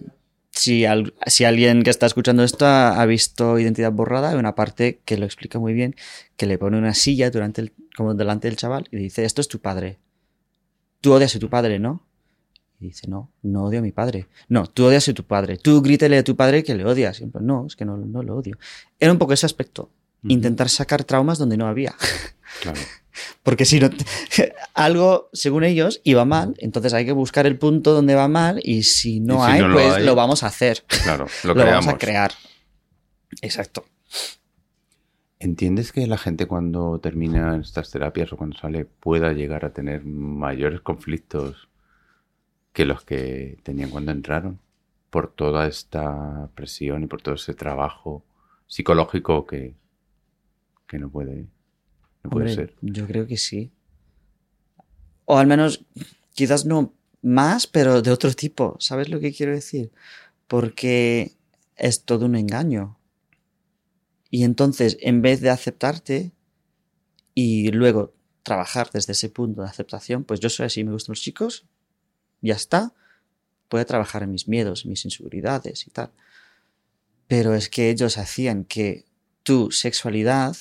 si, al- si alguien que está escuchando esto ha, ha visto Identidad Borrada, hay una parte que lo explica muy bien, que le pone una silla durante el, como delante del chaval y dice, esto es tu padre. Tú odias a tu padre, ¿no? Y dice, no, no odio a mi padre. No, tú odias a tu padre. Tú grítele a tu padre que le odias. Y plan, no, es que no, no lo odio. Era un poco ese aspecto. Intentar sacar traumas donde no había. Claro. Porque si no, algo, según ellos, iba mal, entonces hay que buscar el punto donde va mal y si no Y si hay, no lo pues hay- lo vamos a hacer. Claro, lo, Lo, vamos a crear. Exacto. ¿Entiendes que la gente cuando termina estas terapias o cuando sale pueda llegar a tener mayores conflictos que los que tenían cuando entraron? Por toda esta presión y por todo ese trabajo psicológico que, que no puede, no puede Hombre, ser. Yo creo que sí. O al menos, quizás no más, pero de otro tipo. ¿Sabes lo que quiero decir? Porque es todo un engaño. Y entonces, en vez de aceptarte y luego trabajar desde ese punto de aceptación, pues yo soy así, me gustan los chicos, ya está. Voy a trabajar en mis miedos, en mis inseguridades y tal. Pero es que ellos hacían que tu sexualidad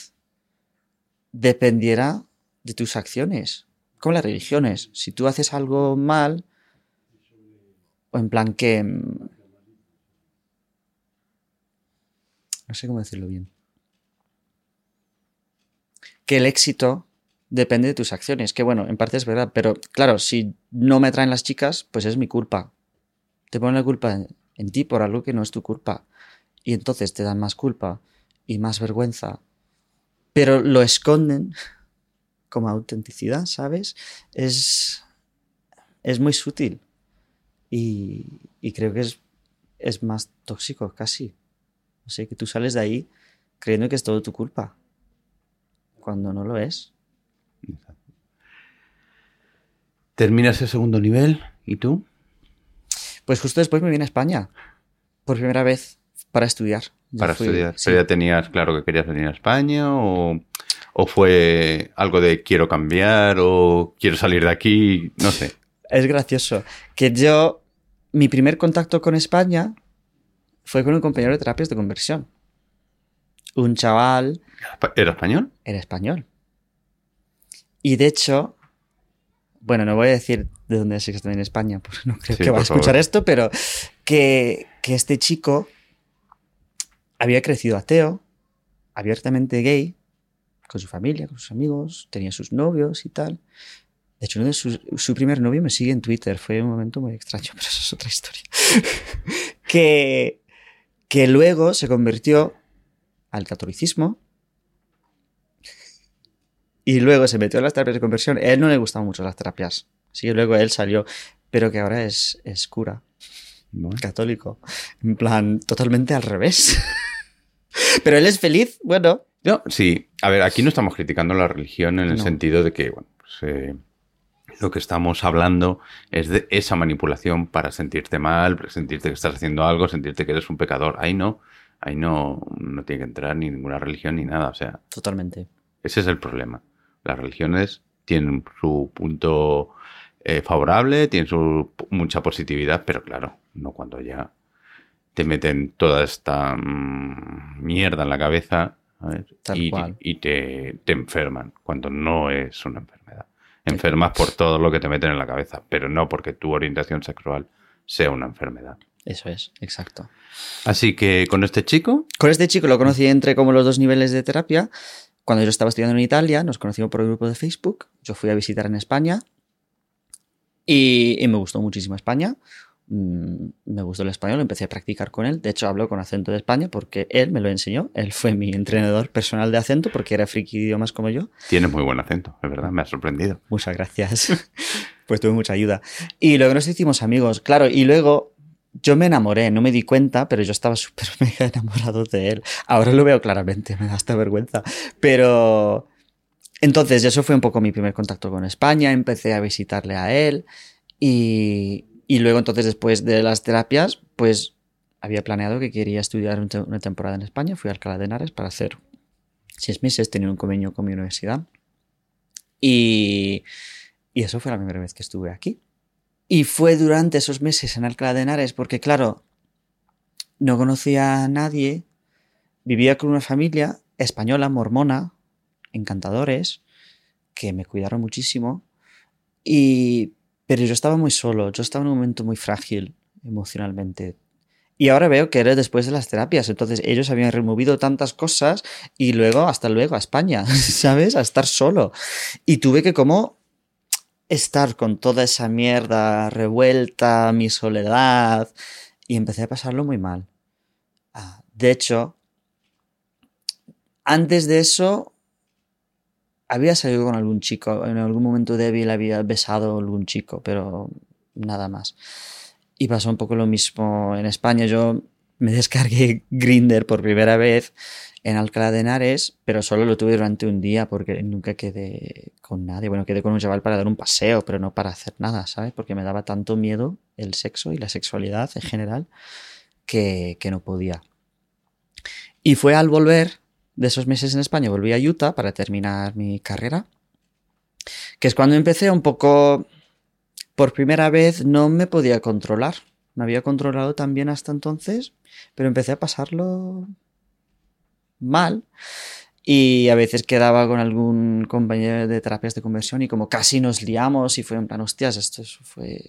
dependiera de tus acciones, como las religiones. Si tú haces algo mal, o en plan que... mm, No sé cómo decirlo bien. Que el éxito depende de tus acciones, que bueno, en parte es verdad, pero claro, si no me traen las chicas, pues es mi culpa. Te ponen la culpa en, ti por algo que no es tu culpa. Y entonces te dan más culpa y más vergüenza pero lo esconden como autenticidad, ¿sabes? Es, es muy sutil y, y creo que es, es más tóxico casi. O que tú sales de ahí creyendo que es todo tu culpa, cuando no lo es. Terminas el segundo nivel y tú Pues justo después me vine a España, por primera vez, para estudiar. Yo para fui- estudiar. sí. ¿Pero ya tenías claro que querías venir a España o, o fue algo de quiero cambiar o quiero salir de aquí? No sé. Es gracioso. Que yo, mi primer contacto con España fue con un compañero de terapias de conversión. Un chaval ¿Era español? era español. Y de hecho, bueno, no voy a decir de dónde es exactamente en España, porque no creo Sí, que va a favor. escuchar esto, pero que, que este chico había crecido ateo, abiertamente gay, con su familia, con sus amigos, tenía sus novios y tal. De hecho, uno de sus- su primer novio me sigue en Twitter. Fue un momento muy extraño, pero eso es otra historia. que, que luego se convirtió al catolicismo y luego se metió en las terapias de conversión. A él no le gustaban mucho las terapias. Así que luego él salió, pero que ahora es, es cura, Bueno, católico. En plan, totalmente al revés. pero él es feliz, bueno. No, sí. A ver, aquí no estamos criticando la religión en el No. sentido de que, bueno, pues, eh, lo que estamos hablando es de esa manipulación para sentirte mal, sentirte que estás haciendo algo, sentirte que eres un pecador. Ahí no, ahí no, no tiene que entrar ni ninguna religión ni nada. O sea, Totalmente. ese es el problema. Las religiones tienen su punto eh, favorable, tienen su mucha positividad, pero claro, no cuando ya te meten toda esta mm, mierda en la cabeza y, y te, te enferman, cuando no es una enfermedad. Enfermas por todo lo que te meten en la cabeza, pero no porque tu orientación sexual sea una enfermedad. Eso es, exacto. Así que con este chico, Con este chico lo conocí entre como los dos niveles de terapia. Cuando yo estaba estudiando en Italia, nos conocimos por el grupo de Facebook. Yo fui a visitar en España y, y me gustó muchísimo España. Mm, Me gustó el español, empecé a practicar con él. De hecho, hablo con acento de España porque él me lo enseñó. Él fue mi entrenador personal de acento porque era friki de idiomas como yo. tienes muy buen acento, es verdad, me ha sorprendido. Muchas gracias. pues tuve mucha ayuda. Y luego nos hicimos amigos, claro, y luego yo me enamoré, no me di cuenta, pero yo estaba súper mega enamorado de él. Ahora lo veo claramente, me da hasta vergüenza. Pero entonces eso fue un poco mi primer contacto con España, empecé a visitarle a él y, luego entonces después de las terapias, pues había planeado que quería estudiar una temporada en España, fui a Alcalá de Henares para hacer seis meses, tenía un convenio con mi universidad. Y eso fue la primera vez que estuve aquí. Y fue durante esos meses en Alcalá de Henares, porque claro, no conocía a nadie, vivía con una familia española, mormona, encantadores, que me cuidaron muchísimo. Y, pero yo estaba muy solo, yo estaba en un momento muy frágil emocionalmente. Y ahora veo que era después de las terapias, entonces ellos habían removido tantas cosas y luego, hasta luego, a España, ¿sabes? A estar solo. Y tuve que como estar con toda esa mierda revuelta, mi soledad, y empecé a pasarlo muy mal. Ah, de hecho, antes de eso, había salido con algún chico, en algún momento débil había besado algún chico, pero nada más. Y pasó un poco lo mismo en España. Yo me descargué Grinder por primera vez en Alcalá de Henares, pero solo lo tuve durante un día porque nunca quedé con nadie. Bueno, quedé con un chaval para dar un paseo, pero no para hacer nada, ¿sabes? Porque me daba tanto miedo el sexo y la sexualidad en general que, que no podía. Y fue al volver de esos meses en España, volví a Utah para terminar mi carrera, que es cuando empecé un poco, por primera vez no me podía controlar. Me había controlado también hasta entonces, pero empecé a pasarlo mal y a veces quedaba con algún compañero de terapias de conversión y como casi nos liamos y fue en plan, hostias, esto eso fue,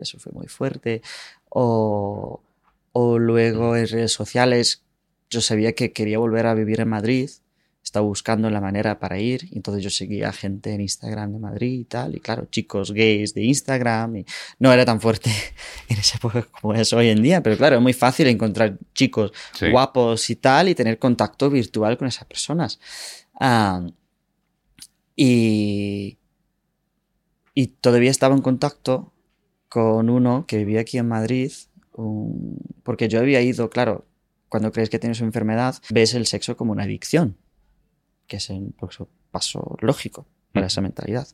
eso fue muy fuerte. O, o luego en redes sociales yo sabía que quería volver a vivir en Madrid, estaba buscando la manera para ir, y entonces yo seguía gente en Instagram de Madrid y tal, y claro, chicos gays de Instagram, y no era tan fuerte en esa época como es hoy en día, pero claro, es muy fácil encontrar chicos Sí. guapos y tal, y tener contacto virtual con esas personas. Ah, y, y todavía estaba en contacto con uno que vivía aquí en Madrid, un- porque yo había ido, claro, cuando crees que tienes una enfermedad, ves el sexo como una adicción, que es próximo paso lógico para esa mentalidad.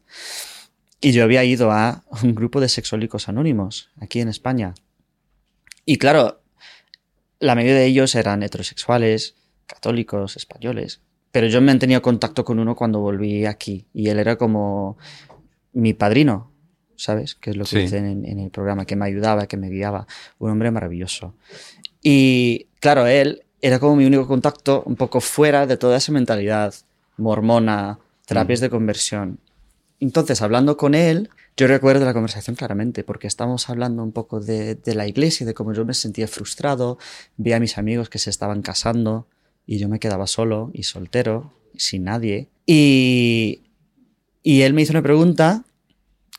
Y yo había ido a un grupo de sexólicos anónimos aquí en España. Y claro, la mayoría de ellos eran heterosexuales, católicos, españoles. Pero yo me tenido contacto con uno cuando volví aquí. Y él era como mi padrino, ¿sabes? Que es lo que Sí. dicen en, en el programa, que me ayudaba, que me guiaba. Un hombre maravilloso. Y claro, él era como mi único contacto un poco fuera de toda esa mentalidad mormona, terapias Mm. de conversión. Entonces, hablando con él, yo recuerdo la conversación claramente, porque estábamos hablando un poco de, de la iglesia, de cómo yo me sentía frustrado, vi a mis amigos que se estaban casando y yo me quedaba solo y soltero, sin nadie. Y, y él me hizo una pregunta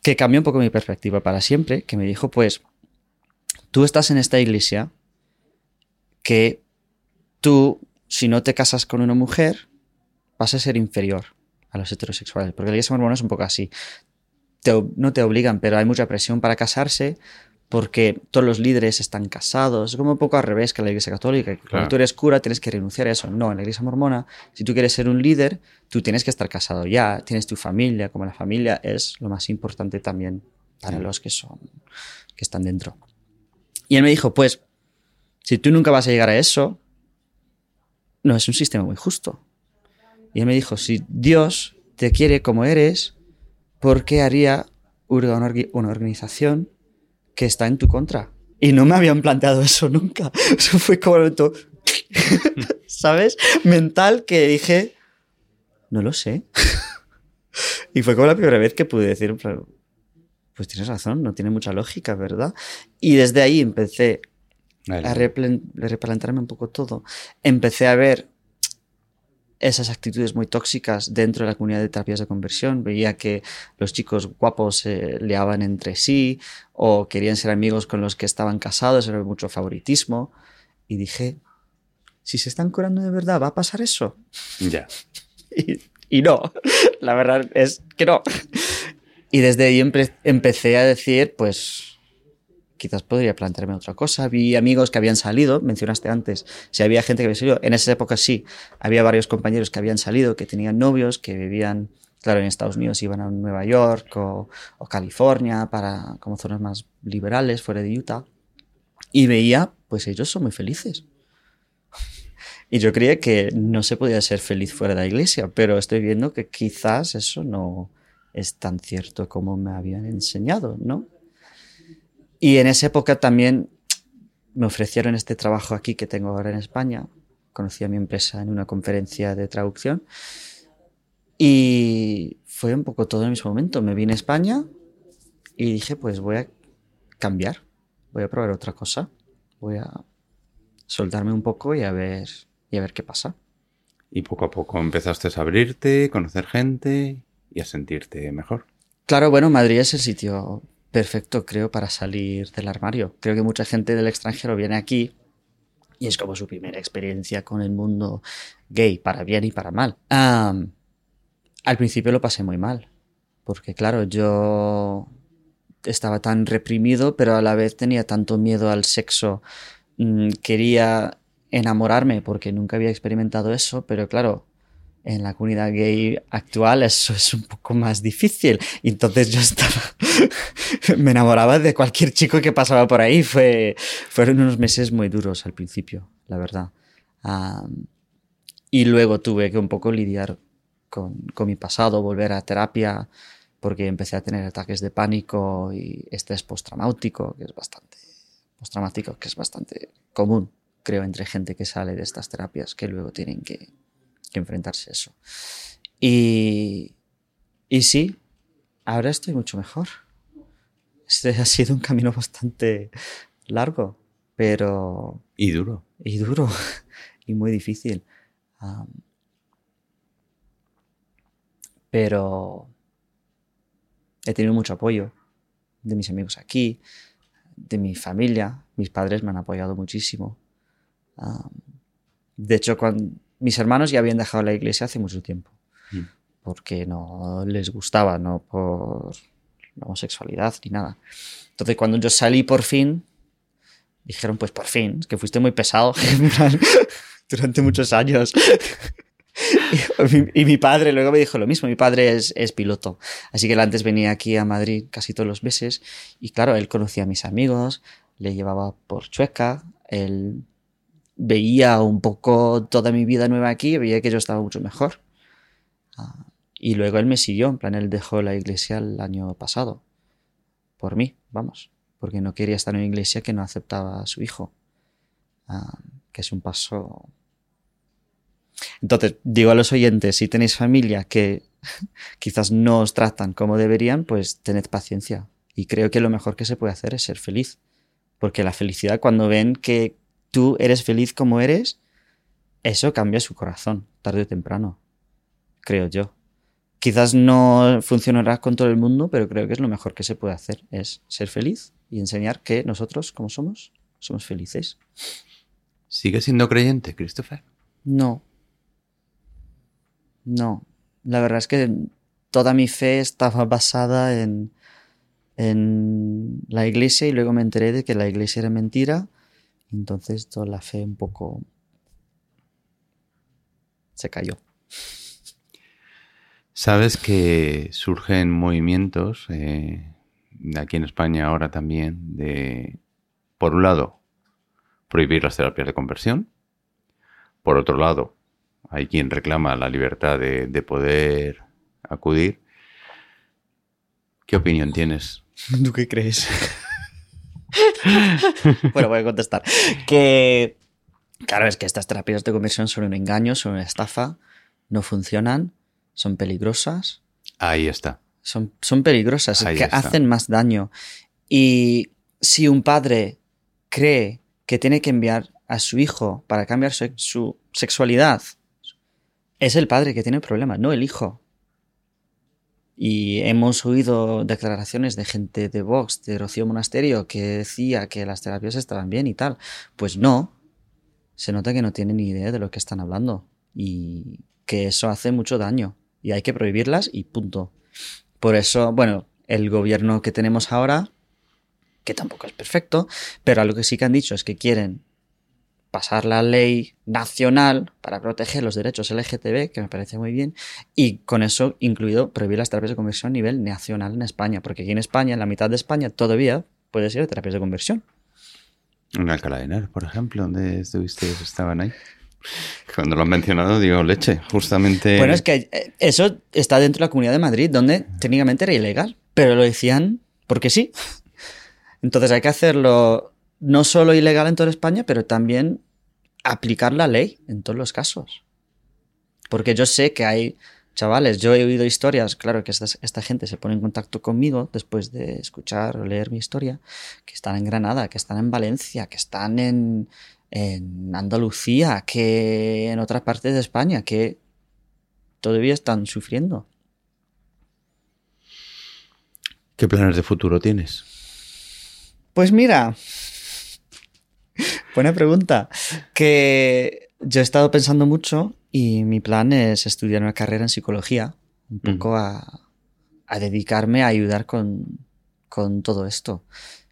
que cambió un poco mi perspectiva para siempre, que me dijo, pues, tú estás en esta iglesia que tú, si no te casas con una mujer, vas a ser inferior, a los heterosexuales, porque la iglesia mormona es un poco así. no te obligan, pero hay mucha presión para casarse porque todos los líderes están casados. Es como un poco al revés que la iglesia católica. Cuando tú eres cura tienes que renunciar a eso. No, en la iglesia mormona, si tú quieres ser un líder, tú tienes que estar casado ya, tienes tu familia, como la familia es lo más importante también para los que son, que están dentro. Y él me dijo, pues, si tú nunca vas a llegar a eso, no, es un sistema muy justo. Y él me dijo, si Dios te quiere como eres, ¿por qué haría una organización que está en tu contra. Y no me habían planteado eso nunca. Eso fue como todo, ¿sabes? Mental que dije, no lo sé. y fue como la primera vez que pude decir, pues tienes razón, no tiene mucha lógica, ¿verdad? Y desde ahí empecé a replantearme un poco todo. Empecé a ver esas actitudes muy tóxicas dentro de la comunidad de terapias de conversión. Veía que los chicos guapos se leaban entre sí o querían ser amigos con los que estaban casados, era mucho favoritismo. Y dije, si se están curando de verdad, ¿va a pasar eso? Ya. Y, no, la verdad es que no. Y desde ahí empecé a decir, pues quizás podría plantearme otra cosa. Vi amigos que habían salido, mencionaste antes, si había gente que había salido. En esa época sí, había varios compañeros que habían salido, que tenían novios, que vivían, claro, en Estados Unidos iban a Nueva York o, California, para como zonas más liberales, fuera de Utah. Y veía, pues ellos son muy felices. Y yo creía que no se podía ser feliz fuera de la iglesia, pero estoy viendo que quizás eso no es tan cierto como me habían enseñado, ¿no? Y en esa época también me ofrecieron este trabajo aquí que tengo ahora en España. Conocí a mi empresa en una conferencia de traducción. Y fue un poco todo en el mismo momento. Me vine a España y dije, pues voy a cambiar, voy a probar otra cosa, voy a soltarme un poco y a ver, y a ver qué pasa. Y poco a poco empezaste a abrirte, conocer gente y a sentirte mejor. Claro, bueno, Madrid es el sitio perfecto, creo, para salir del armario. Creo que mucha gente del extranjero viene aquí y es como su primera experiencia con el mundo gay, para bien y para mal. al principio lo pasé muy mal, porque claro, yo estaba tan reprimido, pero a la vez tenía tanto miedo al sexo. Mm, quería enamorarme porque nunca había experimentado eso, pero claro, en la comunidad gay actual eso es un poco más difícil. Entonces yo estaba, me enamoraba de cualquier chico que pasaba por ahí. Fue, fueron unos meses muy duros al principio, la verdad. y luego tuve que un poco lidiar con, con, mi pasado, volver a terapia, porque empecé a tener ataques de pánico y estrés postraumático, que es bastante, postraumático, que es bastante común, creo, entre gente que sale de estas terapias, que luego tienen que que enfrentarse a eso. Y, y sí, ahora estoy mucho mejor. Este ha sido un camino bastante largo, pero... Y duro. Y duro, y muy difícil. pero he tenido mucho apoyo de mis amigos aquí, de mi familia. Mis padres me han apoyado muchísimo. de hecho, cuando mis hermanos ya habían dejado la iglesia hace mucho tiempo, mm. porque no les gustaba, no por la homosexualidad ni nada. Entonces cuando yo salí por fin, dijeron, pues por fin, es que fuiste muy pesado durante muchos años. y, mi padre luego me dijo lo mismo, mi padre es, es, piloto, así que él antes venía aquí a Madrid casi todos los meses y claro, él conocía a mis amigos, le llevaba por Chueca, él veía un poco toda mi vida nueva aquí veía que yo estaba mucho mejor. Ah, y luego él me siguió, en plan, él dejó la iglesia el año pasado. Por mí, vamos. Porque no quería estar en una iglesia que no aceptaba a su hijo. Ah, que es un paso. Entonces, digo a los oyentes, si tenéis familia que quizás no os tratan como deberían, pues tened paciencia. Y creo que lo mejor que se puede hacer es ser feliz. Porque la felicidad, cuando ven que tú eres feliz como eres, eso cambia su corazón, tarde o temprano, creo yo. Quizás no funcionará con todo el mundo, pero creo que es lo mejor que se puede hacer, es ser feliz y enseñar que nosotros, como somos, somos felices. ¿Sigue siendo creyente, Christopher? No. No. la verdad es que toda mi fe estaba basada en, en la iglesia y luego me enteré de que la iglesia era mentira. Entonces toda la fe un poco se cayó. Sabes que surgen movimientos eh, aquí en España ahora también de, por un lado, prohibir las terapias de conversión. Por otro lado, hay quien reclama la libertad de, de poder acudir. ¿Qué opinión tienes? ¿Tú qué crees? bueno, voy a contestar. Que, claro, es que estas terapias de conversión son un engaño, son una estafa, no funcionan, son peligrosas. Ahí está. Son, son peligrosas, que hacen más daño. Y si un padre cree que tiene que enviar a su hijo para cambiar su, su sexualidad, es el padre que tiene problemas, no el hijo. Y hemos oído declaraciones de gente de Vox, de Rocío Monasterio, que decía que las terapias estaban bien y tal. Pues no. Se nota que no tienen ni idea de lo que están hablando. Y que eso hace mucho daño. Y hay que prohibirlas y punto. Por eso, bueno, el gobierno que tenemos ahora, que tampoco es perfecto, pero algo que sí que han dicho es que quieren pasar la ley nacional para proteger los derechos LGTB, que me parece muy bien, y con eso incluido prohibir las terapias de conversión a nivel nacional en España, porque aquí en España, en la mitad de España, todavía puede ser terapias de conversión. En Alcalá de Henares, por ejemplo, donde estuviste, estaban ahí. Cuando lo han mencionado, digo leche, justamente. Bueno, es que eh, eso está dentro de la Comunidad de Madrid, donde técnicamente era ilegal, pero lo decían porque sí. Entonces hay que hacerlo no solo ilegal en toda España, pero también aplicar la ley en todos los casos. Porque yo sé que hay chavales, yo he oído historias, claro que esta, gente se pone en contacto conmigo después de escuchar o leer mi historia, que están en Granada, que están en Valencia, que están en, en Andalucía, que en otras partes de España, que todavía están sufriendo. ¿Qué planes de futuro tienes? Pues mira, buena pregunta. Que yo he estado pensando mucho y mi plan es estudiar una carrera en psicología, un poco a, dedicarme a ayudar con, con todo esto.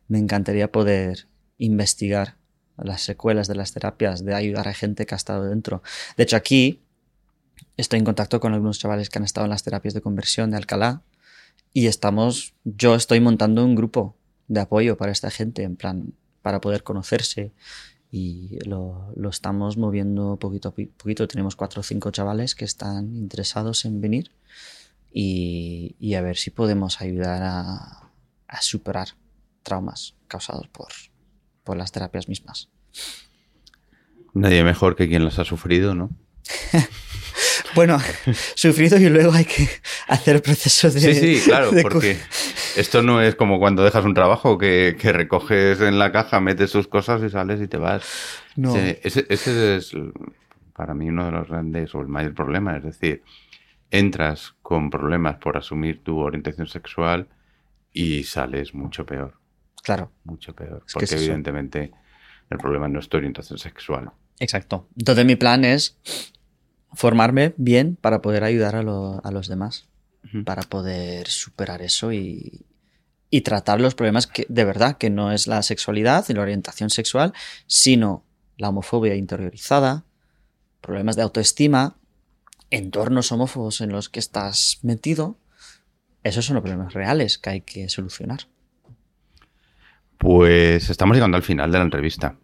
Me encantaría poder investigar las secuelas de las terapias, de ayudar a gente que ha estado dentro. De hecho, aquí estoy en contacto con algunos chavales que han estado en las terapias de conversión de Alcalá y estamos, yo estoy montando un grupo de apoyo para esta gente, en plan, para poder conocerse y lo, estamos moviendo poquito a poquito. Tenemos cuatro o cinco chavales que están interesados en venir y, a ver si podemos ayudar a, a superar traumas causados por, por las terapias mismas. Nadie mejor que quien las ha sufrido, ¿no? bueno, sufrido y luego hay que hacer procesos de. Sí, sí, claro, porque esto no es como cuando dejas un trabajo que, recoges en la caja, metes tus cosas y sales y te vas. No. Ese, ese, es para mí uno de los grandes o el mayor problema. Es decir, entras con problemas por asumir tu orientación sexual y sales mucho peor. Claro. Mucho peor. porque evidentemente el problema no es tu orientación sexual. Exacto. Entonces mi plan es formarme bien para poder ayudar a, a los demás, para poder superar eso y, y, tratar los problemas que de verdad, que no es la sexualidad y la orientación sexual, sino la homofobia interiorizada, problemas de autoestima, entornos homófobos en los que estás metido. Esos son los problemas reales que hay que solucionar. Pues estamos llegando al final de la entrevista.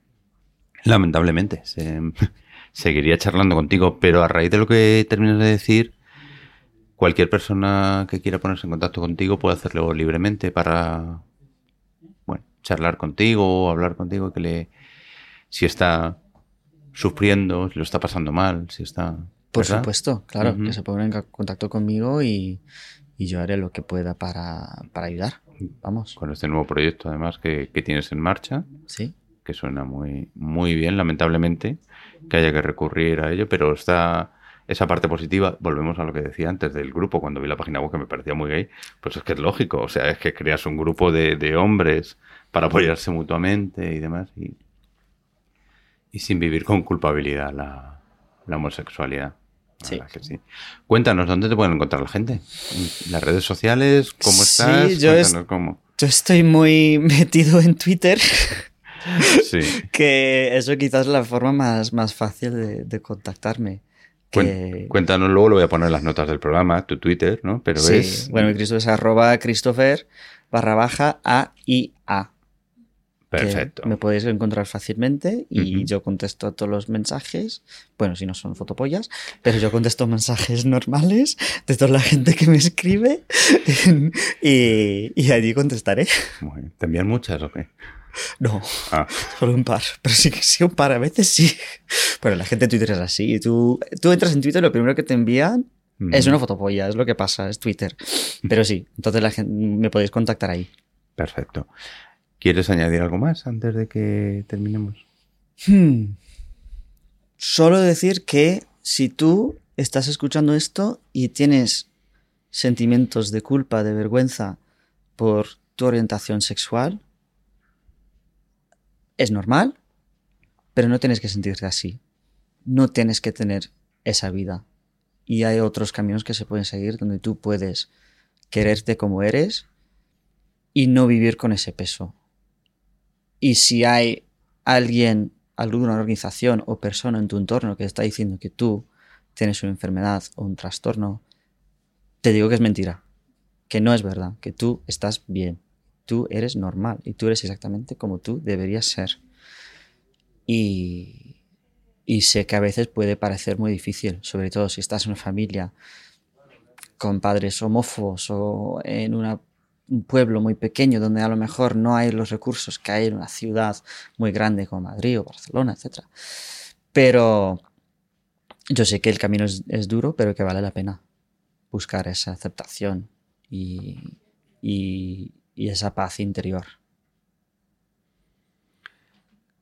Lamentablemente. seguiría charlando contigo, pero a raíz de lo que terminas de decir, cualquier persona que quiera ponerse en contacto contigo puede hacerlo libremente para bueno, charlar contigo o hablar contigo que le si está sufriendo, si lo está pasando mal, si está Por supuesto, claro, que se ponga en contacto conmigo y, y yo haré lo que pueda para, para ayudar. Vamos. Con este nuevo proyecto, además, que, tienes en marcha. Sí. Que suena muy, muy bien, lamentablemente, que haya que recurrir a ello, pero está esa parte positiva, volvemos a lo que decía antes del grupo, cuando vi la página web que me parecía muy gay, pues es que es lógico, o sea, es que creas un grupo de, hombres para apoyarse mutuamente y demás, y, y sin vivir con culpabilidad la, la homosexualidad. Sí. que sí. Cuéntanos, ¿dónde te pueden encontrar la gente? ¿Las redes sociales? ¿Cómo estás? Yo Cuéntanos cómo. Yo estoy muy metido en Twitter. Sí. que eso quizás es la forma más, más fácil de, contactarme. Cuéntanos, luego lo voy a poner en las notas del programa, tu Twitter, ¿no? Pero sí, bueno, mi Cristo es arroba Christopher barra baja A I A. Perfecto. me podéis encontrar fácilmente y yo contesto a todos los mensajes. Bueno, si no son fotopollas, pero yo contesto mensajes normales de toda la gente que me escribe y, y allí contestaré. ¿Te envían muchas o qué? No, ah. solo un par. Pero sí que sí, un par a veces sí. Pero la gente en Twitter es así. Tú, tú entras en Twitter, lo primero que te envían es una fotopolla, es lo que pasa, es Twitter. Pero sí, entonces la gente, me podéis contactar ahí. Perfecto. ¿Quieres añadir algo más antes de que terminemos? Hmm. Solo decir que si tú estás escuchando esto y tienes sentimientos de culpa, de vergüenza por tu orientación sexual, es normal, pero no tienes que sentirte así. No tienes que tener esa vida. Y hay otros caminos que se pueden seguir donde tú puedes quererte como eres y no vivir con ese peso. Y si hay alguien, alguna organización o persona en tu entorno que está diciendo que tú tienes una enfermedad o un trastorno, te digo que es mentira, que no es verdad, que tú estás bien, tú eres normal y tú eres exactamente como tú deberías ser. Y, y sé que a veces puede parecer muy difícil, sobre todo si estás en una familia con padres homófobos o en un pueblo muy pequeño donde a lo mejor no hay los recursos que hay en una ciudad muy grande como Madrid o Barcelona, etc. Pero yo sé que el camino es, duro, pero que vale la pena buscar esa aceptación y, y, esa paz interior.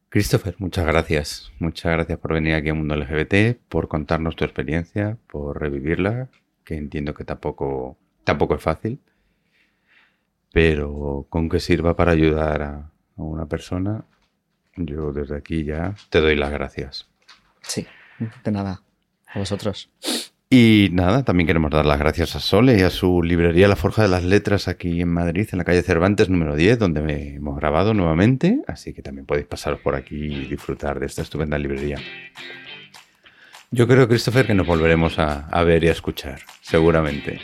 Christopher, muchas gracias. Muchas gracias por venir aquí a Mundo LGBT, por contarnos tu experiencia, por revivirla, que entiendo que tampoco, tampoco es fácil pero con que sirva para ayudar a, una persona, yo desde aquí ya te doy las gracias. Sí, de nada. A vosotros. Y nada, también queremos dar las gracias a Sole y a su librería La Forja de las Letras aquí en Madrid, en la calle Cervantes número 10, donde hemos grabado nuevamente. Así que también podéis pasaros por aquí y disfrutar de esta estupenda librería. Yo creo, Christopher, que nos volveremos a, a ver y a escuchar, seguramente.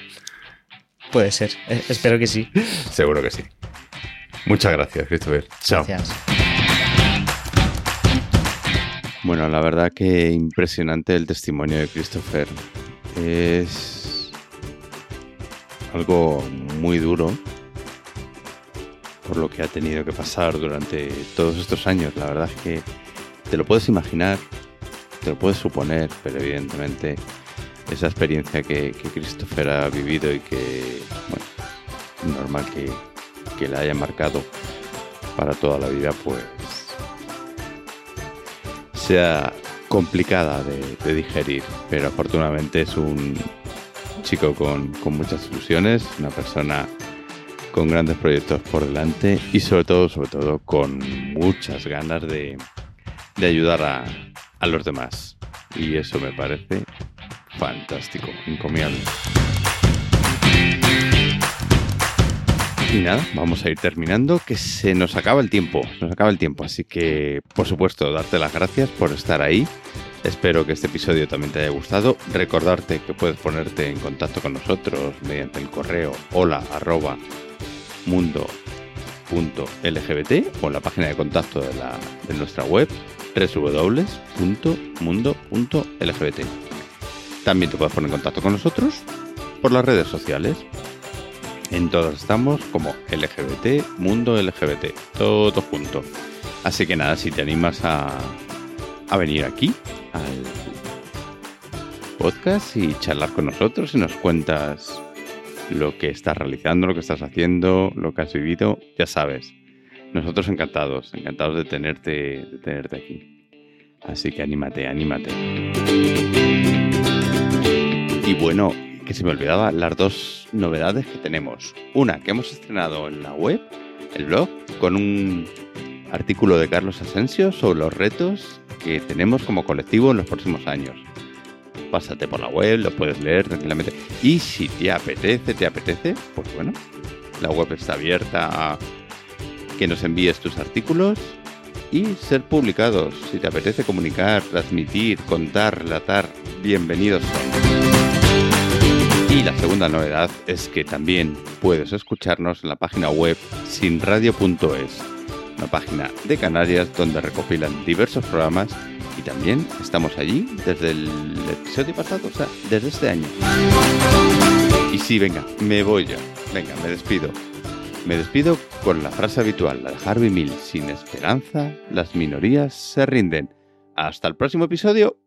Puede ser, eh, espero que sí. Seguro que sí. Muchas gracias, Christopher. Chao. Gracias. Bueno, la verdad que impresionante el testimonio de Christopher. Es algo muy duro por lo que ha tenido que pasar durante todos estos años. La verdad es que te lo puedes imaginar, te lo puedes suponer, pero evidentemente esa experiencia que, Christopher ha vivido y que, bueno, normal que, que la haya marcado para toda la vida, pues sea complicada de, digerir, pero afortunadamente es un chico con, muchas ilusiones, una persona con grandes proyectos por delante y sobre todo, sobre todo, con muchas ganas de, de ayudar a, a los demás. Y eso me parece Fantástico, encomiable. Y nada, vamos a ir terminando, que se nos acaba el tiempo, nos acaba el tiempo, así que por supuesto darte las gracias por estar ahí. Espero que este episodio también te haya gustado. Recordarte que puedes ponerte en contacto con nosotros mediante el correo hola arroba o en la página de contacto de, la, de nuestra web www.mundo.lgbt. También te puedes poner en contacto con nosotros por las redes sociales. En todas estamos como LGBT, Mundo LGBT, todo junto. Así que nada, si te animas a, a venir aquí al podcast y charlar con nosotros y nos cuentas lo que estás realizando, lo que estás haciendo, lo que has vivido, ya sabes. Nosotros encantados, encantados de tenerte, de tenerte aquí. Así que anímate, anímate. Y bueno, que se me olvidaba las dos novedades que tenemos. Una que hemos estrenado en la web, el blog, con un artículo de Carlos Asensio sobre los retos que tenemos como colectivo en los próximos años. pásate por la web, lo puedes leer tranquilamente. Y si te apetece, te apetece, pues bueno, la web está abierta a que nos envíes tus artículos y ser publicados. Si te apetece comunicar, transmitir, contar, relatar, bienvenidos Y la segunda novedad es que también puedes escucharnos en la página web sinradio.es, una página de Canarias donde recopilan diversos programas y también estamos allí desde el episodio pasado, o sea, desde este año. Y sí, venga, me voy ya. Venga, me despido. Me despido con la frase habitual, la de Harvey Mill. Sin esperanza, las minorías se rinden. Hasta el próximo episodio.